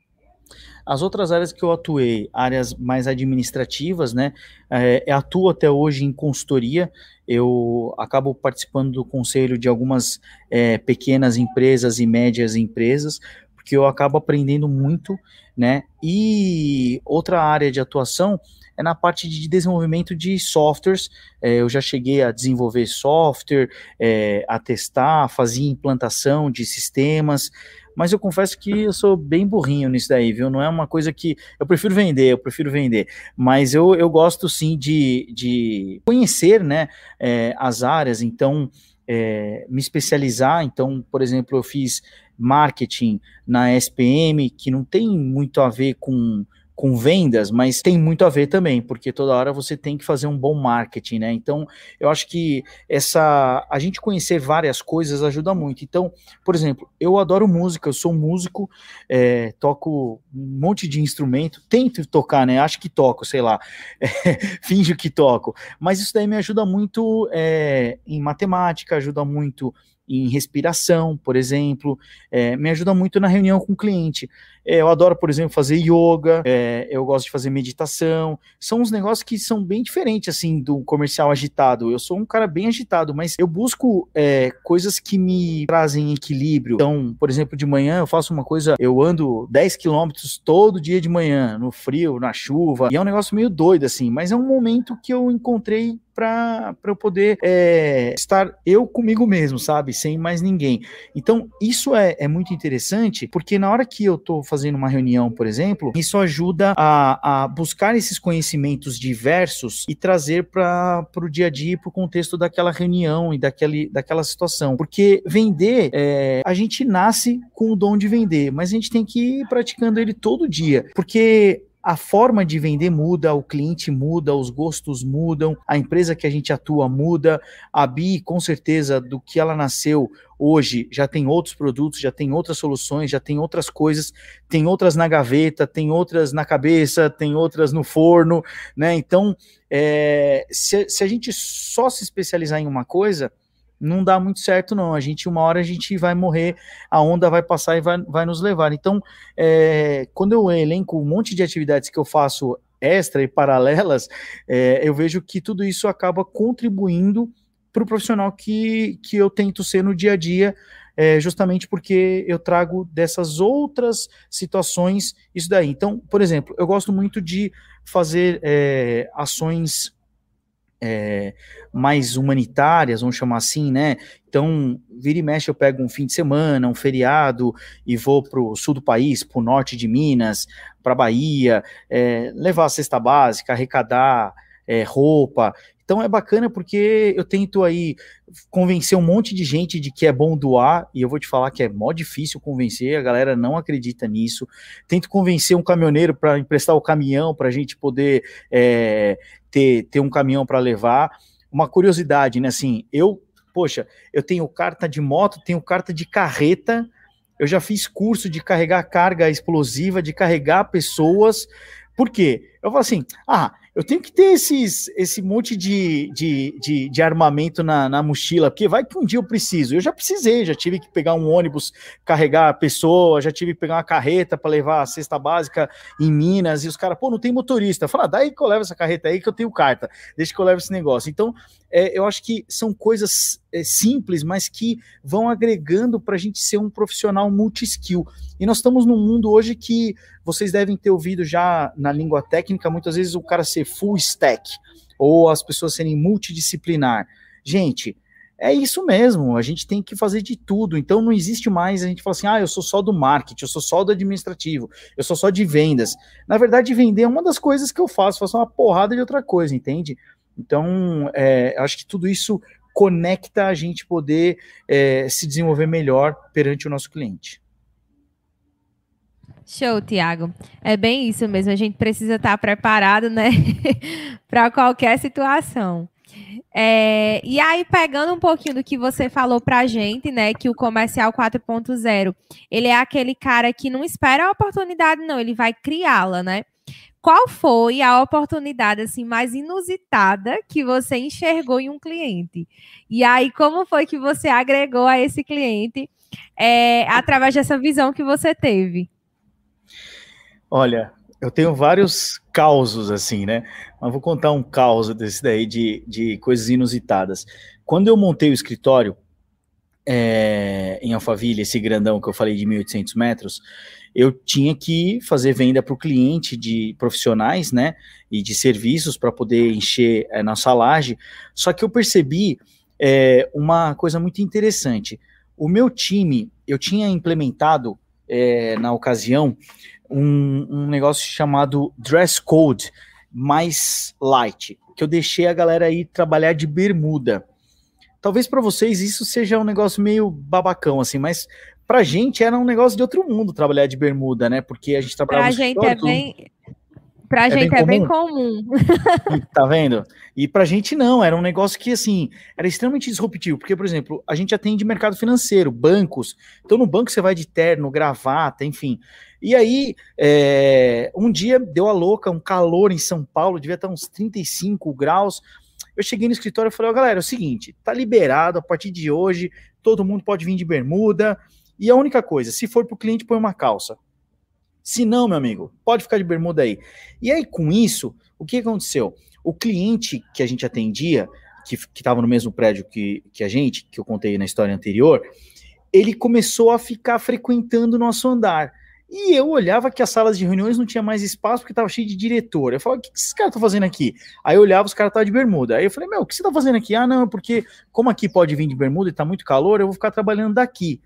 As outras áreas que eu atuei, áreas mais administrativas, né? É, atuo até hoje em consultoria. Eu acabo participando do conselho de algumas é, pequenas empresas e médias empresas, porque eu acabo aprendendo muito, né? E outra área de atuação é na parte de desenvolvimento de softwares. É, eu já cheguei a desenvolver software, é, a testar, fazer implantação de sistemas mas eu confesso que eu sou bem burrinho nisso daí, viu? Não é uma coisa que. Eu prefiro vender, eu prefiro vender. Mas eu, eu gosto sim de, de conhecer né, é, as áreas, então. É, me especializar. Então, por exemplo, eu fiz marketing na SPM, que não tem muito a ver com com vendas, mas tem muito a ver também, porque toda hora você tem que fazer um bom marketing, né? Então, eu acho que essa a gente conhecer várias coisas ajuda muito. Então, por exemplo, eu adoro música, eu sou músico, é, toco um monte de instrumento, tento tocar, né? Acho que toco, sei lá, é, finjo que toco, mas isso daí me ajuda muito é, em matemática, ajuda muito em respiração, por exemplo, é, me ajuda muito na reunião com o cliente. É, eu adoro, por exemplo, fazer yoga, é, eu gosto de fazer meditação. São uns negócios que são bem diferentes, assim, do comercial agitado. Eu sou um cara bem agitado, mas eu busco é, coisas que me trazem equilíbrio. Então, por exemplo, de manhã eu faço uma coisa, eu ando 10 quilômetros todo dia de manhã, no frio, na chuva, e é um negócio meio doido, assim, mas é um momento que eu encontrei para eu poder é, estar eu comigo mesmo, sabe? Sem mais ninguém. Então, isso é, é muito interessante, porque na hora que eu tô fazendo uma reunião, por exemplo, isso ajuda a, a buscar esses conhecimentos diversos e trazer para o dia a dia, para o contexto daquela reunião e daquele, daquela situação. Porque vender, é, a gente nasce com o dom de vender, mas a gente tem que ir praticando ele todo dia. Porque a forma de vender muda, o cliente muda, os gostos mudam, a empresa que a gente atua muda. A Bi, com certeza, do que ela nasceu hoje, já tem outros produtos, já tem outras soluções, já tem outras coisas, tem outras na gaveta, tem outras na cabeça, tem outras no forno, né? Então, é, se, se a gente só se especializar em uma coisa, não dá muito certo, não. A gente, uma hora, a gente vai morrer, a onda vai passar e vai, vai nos levar. Então, é, quando eu elenco um monte de atividades que eu faço extra e paralelas, é, eu vejo que tudo isso acaba contribuindo para o profissional que, que eu tento ser no dia a dia, é, justamente porque eu trago dessas outras situações isso daí. Então, por exemplo, eu gosto muito de fazer é, ações é, mais humanitárias, vamos chamar assim, né? Então, vira e mexe, eu pego um fim de semana, um feriado, e vou para o sul do país, para o norte de Minas, para Bahia, é, levar a cesta básica, arrecadar é, roupa. Então é bacana porque eu tento aí convencer um monte de gente de que é bom doar, e eu vou te falar que é mó difícil convencer, a galera não acredita nisso. Tento convencer um caminhoneiro para emprestar o caminhão para a gente poder é, ter, ter um caminhão para levar. Uma curiosidade, né? Assim, eu, poxa, eu tenho carta de moto, tenho carta de carreta, eu já fiz curso de carregar carga explosiva, de carregar pessoas. Por quê? Eu falo assim, ah, eu tenho que ter esses, esse monte de, de, de, de, armamento na, na mochila, porque vai que um dia eu preciso. Eu já precisei, já tive que pegar um ônibus, carregar a pessoa, já tive que pegar uma carreta para levar a cesta básica em Minas, e os caras, pô, não tem motorista. Fala, daí que eu levo essa carreta aí que eu tenho carta, deixa que eu levo esse negócio. Então, é, eu acho que são coisas é, simples, mas que vão agregando para a gente ser um profissional multi-skill. E nós estamos num mundo hoje que vocês devem ter ouvido já na língua técnica, muitas vezes o cara ser full stack, ou as pessoas serem multidisciplinar. Gente, é isso mesmo, a gente tem que fazer de tudo. Então não existe mais a gente falar assim: ah, eu sou só do marketing, eu sou só do administrativo, eu sou só de vendas. Na verdade, vender é uma das coisas que eu faço, faço uma porrada de outra coisa, entende? Então, é, acho que tudo isso conecta a gente poder é, se desenvolver melhor perante o nosso cliente. Show, Tiago. É bem isso mesmo. A gente precisa estar preparado, né, para qualquer situação. É, e aí, pegando um pouquinho do que você falou para a gente, né, que o comercial 4.0, ele é aquele cara que não espera a oportunidade, não, ele vai criá-la, né? Qual foi a oportunidade assim mais inusitada que você enxergou em um cliente? E aí, como foi que você agregou a esse cliente é, através dessa visão que você teve? Olha, eu tenho vários causos assim, né? Mas vou contar um caos desse daí de, de coisas inusitadas. Quando eu montei o escritório é, em Alphaville, esse grandão que eu falei de 1.800 metros, eu tinha que fazer venda para o cliente de profissionais, né, e de serviços para poder encher é, nossa laje. Só que eu percebi é, uma coisa muito interessante. O meu time, eu tinha implementado é, na ocasião um, um negócio chamado dress code mais light, que eu deixei a galera aí trabalhar de bermuda. Talvez para vocês isso seja um negócio meio babacão, assim, mas pra gente era um negócio de outro mundo trabalhar de bermuda, né? Porque a gente trabalhava Pra gente é bem. Pra é gente bem é bem comum. tá vendo? E pra gente não, era um negócio que, assim, era extremamente disruptivo. Porque, por exemplo, a gente atende mercado financeiro, bancos. Então, no banco você vai de terno, gravata, enfim. E aí, é, um dia deu a louca, um calor em São Paulo, devia estar uns 35 graus. Eu cheguei no escritório e falei, oh, galera, é o seguinte, tá liberado a partir de hoje, todo mundo pode vir de bermuda, e a única coisa, se for para o cliente, põe uma calça. Se não, meu amigo, pode ficar de bermuda aí. E aí, com isso, o que aconteceu? O cliente que a gente atendia, que estava no mesmo prédio que, que a gente, que eu contei na história anterior, ele começou a ficar frequentando o nosso andar. E eu olhava que as salas de reuniões não tinha mais espaço porque estava cheio de diretor. Eu falava, o que, que esses caras estão fazendo aqui? Aí eu olhava, os caras estavam de bermuda. Aí eu falei, meu, o que você está fazendo aqui? Ah, não, porque como aqui pode vir de bermuda e está muito calor, eu vou ficar trabalhando daqui.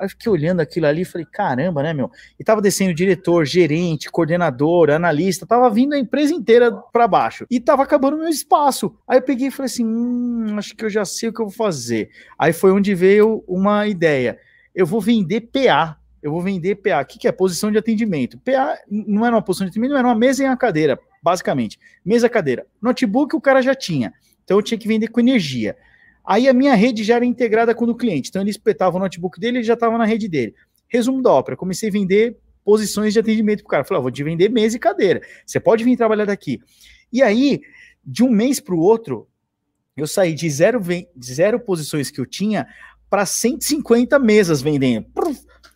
Aí fiquei olhando aquilo ali e falei, caramba, né, meu? E tava descendo diretor, gerente, coordenador, analista, tava vindo a empresa inteira para baixo. E tava acabando o meu espaço. Aí eu peguei e falei assim, hum, acho que eu já sei o que eu vou fazer. Aí foi onde veio uma ideia. Eu vou vender PA. Eu vou vender PA. O que, que é? Posição de atendimento. PA não era uma posição de atendimento, era uma mesa e uma cadeira, basicamente. Mesa, cadeira. Notebook o cara já tinha. Então eu tinha que vender com energia. Aí a minha rede já era integrada com o do cliente. Então ele espetava o notebook dele e já estava na rede dele. Resumo da ópera, comecei a vender posições de atendimento para o cara. Falei, ah, vou te vender mesa e cadeira. Você pode vir trabalhar daqui. E aí, de um mês para o outro, eu saí de zero, de zero posições que eu tinha para 150 mesas vendendo.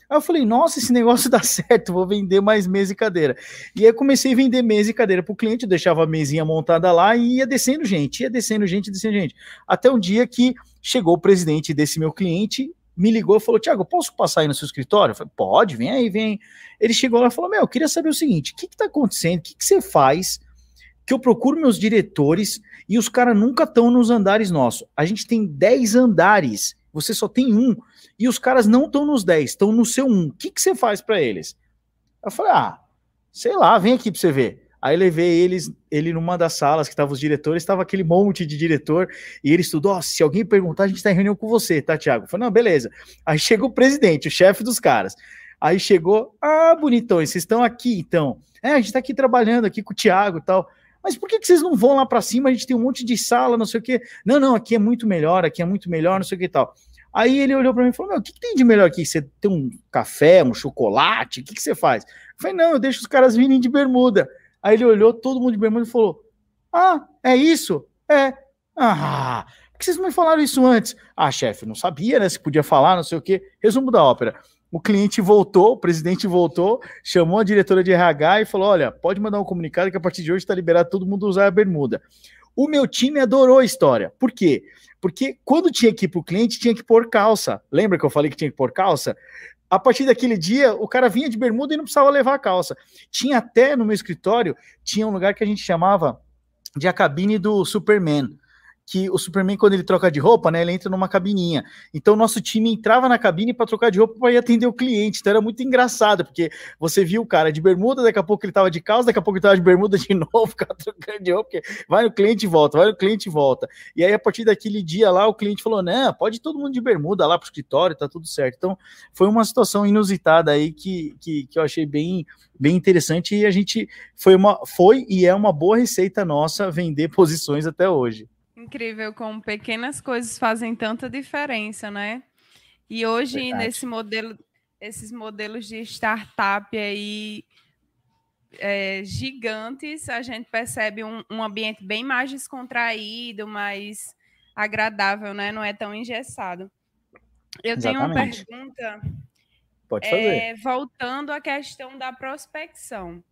Aí eu falei, nossa, esse negócio dá certo, vou vender mais mesa e cadeira. E aí comecei a vender mesa e cadeira para o cliente, eu deixava a mesinha montada lá e ia descendo gente, ia descendo gente, descendo gente. Até um dia que chegou o presidente desse meu cliente, me ligou e falou: Tiago, posso passar aí no seu escritório? Eu falei, pode, vem aí, vem. Ele chegou lá e falou: Meu, eu queria saber o seguinte: o que está acontecendo? O que, que você faz? Que eu procuro meus diretores e os caras nunca estão nos andares nossos. A gente tem 10 andares, você só tem um e os caras não estão nos 10, estão no seu 1. O que, que você faz para eles? Eu falei, ah, sei lá, vem aqui para você ver. Aí levei eles, ele numa das salas que estavam os diretores, estava aquele monte de diretor, e ele estudou, oh, se alguém perguntar, a gente está em reunião com você, tá, Tiago? Falei, não, beleza. Aí chegou o presidente, o chefe dos caras. Aí chegou, ah, bonitões, vocês estão aqui, então. É, a gente está aqui trabalhando aqui com o Tiago e tal. Mas por que, que vocês não vão lá para cima? A gente tem um monte de sala, não sei o quê. Não, não, aqui é muito melhor, aqui é muito melhor, não sei o que e tal. Aí ele olhou para mim e falou: Meu, o que, que, tem de melhor aqui? Você tem um café, um chocolate? O que, que você faz? Eu falei: Não, eu deixo os caras virem de bermuda. Aí ele olhou, todo mundo de bermuda e falou: Ah, é isso? É. Ah, por que vocês não me falaram isso antes? Ah, chefe, não sabia, né? Se podia falar, não sei o quê. Resumo da ópera. O cliente voltou, o presidente voltou, chamou a diretora de RH e falou: olha, pode mandar um comunicado que a partir de hoje está liberado todo mundo usar a bermuda. O meu time adorou a história. Por quê? Porque quando tinha que ir para o cliente, tinha que pôr calça. Lembra que eu falei que tinha que pôr calça? A partir daquele dia, o cara vinha de bermuda e não precisava levar a calça. Tinha até no meu escritório, tinha um lugar que a gente chamava de a cabine do Superman que o Superman, quando ele troca de roupa, né, ele entra numa cabininha. Então, nosso time entrava na cabine para trocar de roupa para ir atender o cliente. Então, era muito engraçado, porque você viu o cara de bermuda, daqui a pouco ele estava de calça, daqui a pouco ele estava de bermuda de novo, ficava trocando de roupa, porque vai no cliente e volta, vai no cliente e volta. E aí, a partir daquele dia lá, o cliente falou: não, pode todo mundo de bermuda lá para o escritório, tá tudo certo. Então, foi uma situação inusitada aí que, que, que eu achei bem, bem interessante e a gente foi uma foi e é uma boa receita nossa vender posições até hoje. Incrível como pequenas coisas fazem tanta diferença, né? E hoje, Verdade. nesse modelo, esses modelos de startup aí é, gigantes, a gente percebe um, um, ambiente bem mais descontraído, mais agradável, né? Não é tão engessado. Eu Exatamente. tenho uma pergunta. Pode fazer. É, voltando à questão da prospecção.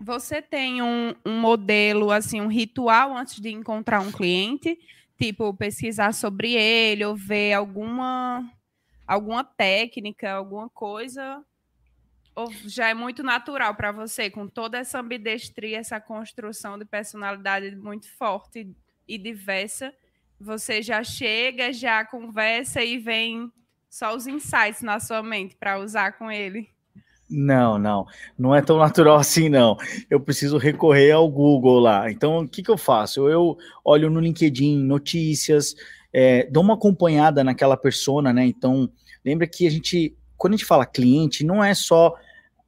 Você tem um, um modelo, assim, um ritual antes de encontrar um cliente? Tipo, pesquisar sobre ele ou ver alguma, alguma técnica, alguma coisa? Ou já é muito natural para você, com toda essa ambidestria, essa construção de personalidade muito forte e diversa, você já chega, já conversa e vem só os insights na sua mente para usar com ele? Não, não, não é tão natural assim, não. Eu preciso recorrer ao Google lá. Então, o que, que eu faço? Eu olho no LinkedIn, notícias, é, dou uma acompanhada naquela persona, né? Então, lembra que a gente, quando a gente fala cliente, não é só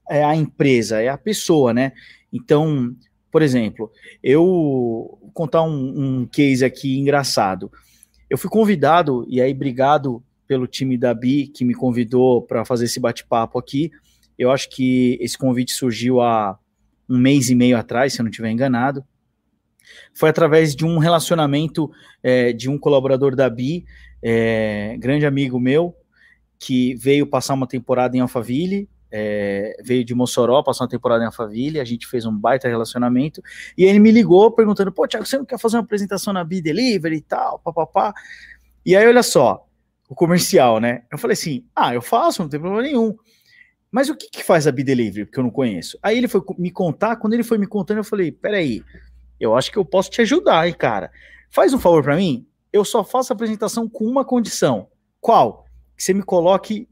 é, a empresa, é a pessoa, né? Então, por exemplo, eu vou contar um, um case aqui engraçado. Eu fui convidado, e aí, obrigado pelo time da BI que me convidou para fazer esse bate-papo aqui eu acho que esse convite surgiu há um mês e meio atrás, se eu não estiver enganado. Foi através de um relacionamento é, de um colaborador da BI, é, grande amigo meu, que veio passar uma temporada em Alphaville, é, veio de Mossoró, passar uma temporada em Alphaville, a gente fez um baita relacionamento, e ele me ligou perguntando, pô, Thiago, você não quer fazer uma apresentação na BI Delivery e tal, papapá? E aí, olha só, o comercial, né? Eu falei assim, ah, eu faço, não tem problema nenhum. Mas o que, que faz a B-Delivery? Porque eu não conheço. Aí ele foi me contar, quando ele foi me contando, eu falei: peraí, eu acho que eu posso te ajudar, hein, cara. Faz um favor para mim. Eu só faço a apresentação com uma condição. Qual? Que você me coloque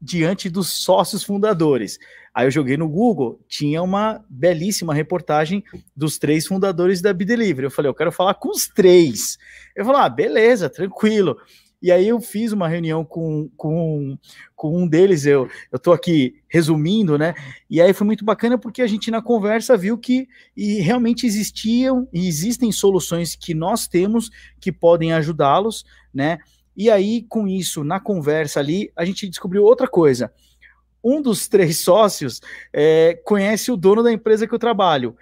diante dos sócios fundadores. Aí eu joguei no Google, tinha uma belíssima reportagem dos três fundadores da B-Delivery. Eu falei, eu quero falar com os três. Eu falei, ah, beleza, tranquilo. E aí eu fiz uma reunião com, com, com um deles, eu estou aqui resumindo, né? E aí foi muito bacana porque a gente na conversa viu que e realmente existiam e existem soluções que nós temos que podem ajudá-los, né? E aí, com isso, na conversa ali, a gente descobriu outra coisa. Um dos três sócios é, conhece o dono da empresa que eu trabalho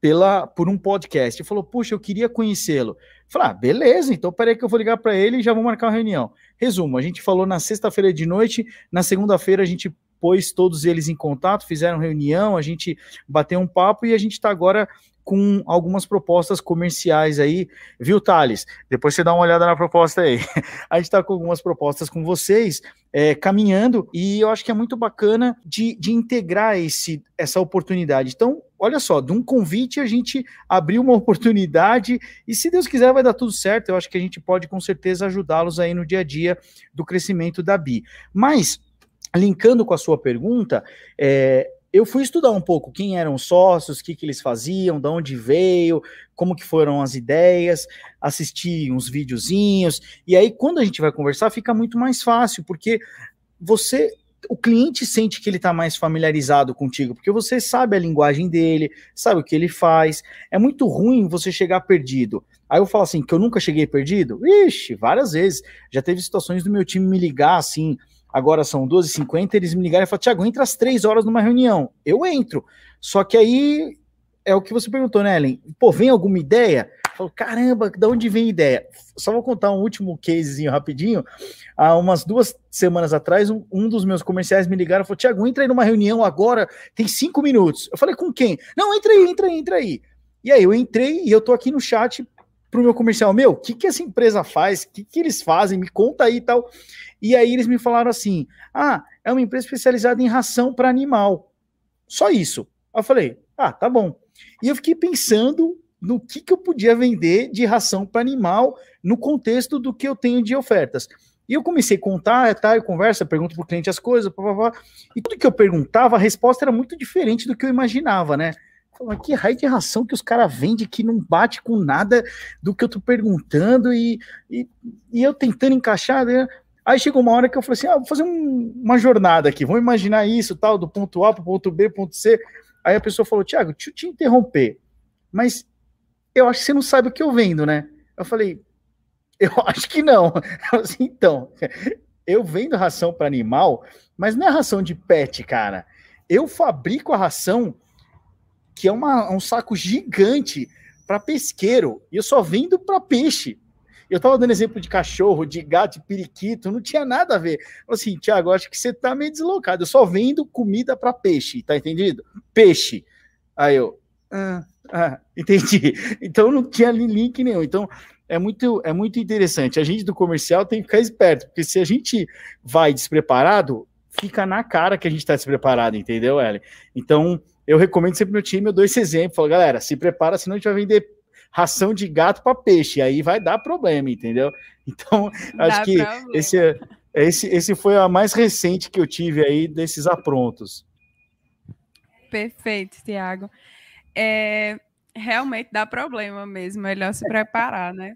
pela por um podcast. E falou: Puxa, eu queria conhecê-lo. Falei, ah, beleza, então peraí que eu vou ligar para ele e já vou marcar uma reunião. Resumo, a gente falou na sexta-feira de noite, na segunda-feira a gente pôs todos eles em contato, fizeram reunião, a gente bateu um papo e a gente está agora com algumas propostas comerciais aí, viu, Thales? Depois você dá uma olhada na proposta aí. A gente está com algumas propostas com vocês, é, caminhando, e eu acho que é muito bacana de, de integrar esse, essa oportunidade. Então, olha só, de um convite a gente abriu uma oportunidade, e se Deus quiser vai dar tudo certo, eu acho que a gente pode com certeza ajudá-los aí no dia a dia do crescimento da BI. Mas, linkando com a sua pergunta, é, eu fui estudar um pouco quem eram os sócios, o que, que eles faziam, de onde veio, como que foram as ideias, assisti uns videozinhos, e aí quando a gente vai conversar fica muito mais fácil, porque você, o cliente sente que ele está mais familiarizado contigo, porque você sabe a linguagem dele, sabe o que ele faz, é muito ruim você chegar perdido. Aí eu falo assim, que eu nunca cheguei perdido? Ixi, várias vezes, já teve situações do meu time me ligar assim, agora são 12h50, eles me ligaram e falaram, Tiago, entra às três horas numa reunião. Eu entro. Só que aí é o que você perguntou, né, Ellen? Pô, vem alguma ideia? Falou, caramba, de onde vem ideia? Só vou contar um último casezinho rapidinho. Há umas duas semanas atrás, um, um dos meus comerciais me ligaram e falou: Tiago, entra aí numa reunião agora, tem cinco minutos. Eu falei, com quem? Não, entra aí, entra aí, entra aí. E aí eu entrei e eu tô aqui no chat pro meu comercial, meu, o que, que essa empresa faz? O que, que eles fazem? Me conta aí e tal. E aí eles me falaram assim: ah, é uma empresa especializada em ração para animal. Só isso. Eu falei, ah, tá bom. E eu fiquei pensando no que, que eu podia vender de ração para animal no contexto do que eu tenho de ofertas. E eu comecei a contar, tá, eu conversa, pergunto para o cliente as coisas, pá, pá, pá, e tudo que eu perguntava, a resposta era muito diferente do que eu imaginava, né? Falei, que raio de ração que os caras vendem que não bate com nada do que eu tô perguntando e, e, e eu tentando encaixar, né? Aí chegou uma hora que eu falei assim: ah, vou fazer um, uma jornada aqui, vamos imaginar isso, tal, do ponto A para o ponto B, ponto C. Aí a pessoa falou: Tiago, deixa eu te interromper, mas eu acho que você não sabe o que eu vendo, né? Eu falei: eu acho que não. Assim, então, eu vendo ração para animal, mas não é ração de pet, cara. Eu fabrico a ração que é uma, um saco gigante para pesqueiro e eu só vendo para peixe. Eu estava dando exemplo de cachorro, de gato, de periquito, não tinha nada a ver. Eu assim, Tiago, acho que você tá meio deslocado. Eu só vendo comida para peixe, tá entendido? Peixe. Aí eu, ah, ah, entendi. Então não tinha link nenhum. Então é muito, é muito interessante. A gente do comercial tem que ficar esperto, porque se a gente vai despreparado, fica na cara que a gente está despreparado, entendeu, Ellen? Então eu recomendo sempre no time, eu dou esse exemplo, falo, galera, se prepara, senão a gente vai vender ração de gato para peixe, aí vai dar problema, entendeu? Então, acho que esse, esse, esse foi a mais recente que eu tive aí desses aprontos. Perfeito, Tiago. É, realmente dá problema mesmo, melhor se preparar, né?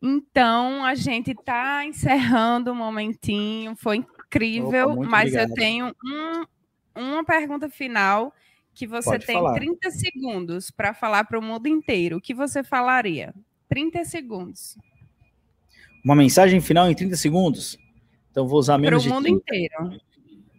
Então, a gente está encerrando um momentinho, foi incrível, Opa, mas obrigado. eu tenho um, uma pergunta final que você Pode tem falar. 30 segundos para falar para o mundo inteiro, o que você falaria? 30 segundos. Uma mensagem final em 30 segundos? Então vou usar menos Para o mundo 30. inteiro.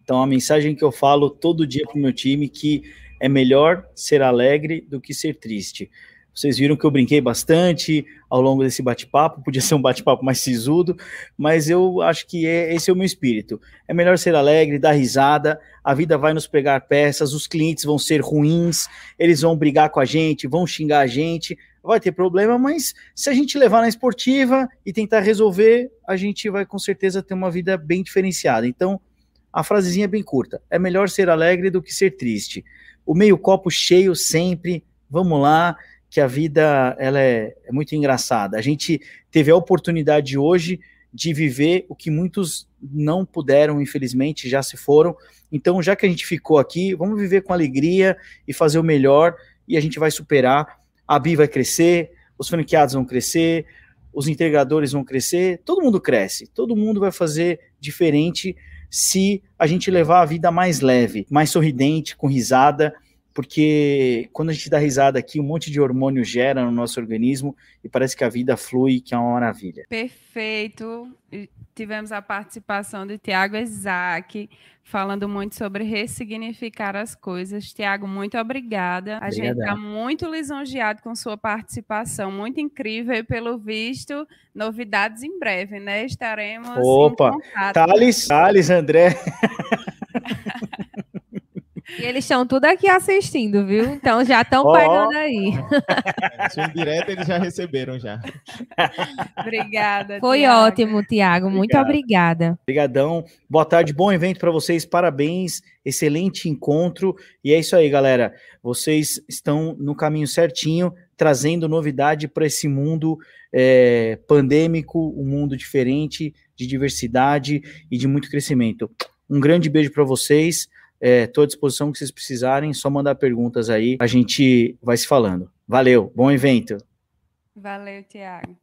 Então a mensagem que eu falo todo dia para o meu time que é melhor ser alegre do que ser triste. Vocês viram que eu brinquei bastante ao longo desse bate-papo, podia ser um bate-papo mais sisudo, mas eu acho que é, esse é o meu espírito. É melhor ser alegre, dar risada, a vida vai nos pegar peças, os clientes vão ser ruins, eles vão brigar com a gente, vão xingar a gente, vai ter problema, mas se a gente levar na esportiva e tentar resolver, a gente vai com certeza ter uma vida bem diferenciada. Então, a frasezinha é bem curta: é melhor ser alegre do que ser triste. O meio copo cheio sempre, vamos lá que a vida ela é, é muito engraçada. A gente teve a oportunidade hoje de viver o que muitos não puderam, infelizmente, já se foram. Então, já que a gente ficou aqui, vamos viver com alegria e fazer o melhor e a gente vai superar. A BI vai crescer, os franqueados vão crescer, os integradores vão crescer, todo mundo cresce, todo mundo vai fazer diferente se a gente levar a vida mais leve, mais sorridente, com risada porque quando a gente dá risada aqui, um monte de hormônio gera no nosso organismo e parece que a vida flui, que é uma maravilha. Perfeito. Tivemos a participação de Tiago Isaac, falando muito sobre ressignificar as coisas. Tiago, muito obrigada. A gente está muito lisonjeado com sua participação, muito incrível e, pelo visto, novidades em breve, né? Estaremos Opa, em contato. Thales, Thales, André. E eles estão tudo aqui assistindo, viu? Então já estão oh. pegando aí. É, direto eles já receberam já. obrigada. Foi Thiago. ótimo, Tiago. Muito obrigada. Obrigadão. Boa tarde, bom evento para vocês. Parabéns. Excelente encontro. E é isso aí, galera. Vocês estão no caminho certinho, trazendo novidade para esse mundo é, pandêmico, um mundo diferente, de diversidade e de muito crescimento. Um grande beijo para vocês. Estou é, à disposição que vocês precisarem, só mandar perguntas aí, a gente vai se falando. Valeu, bom evento. Valeu, Tiago.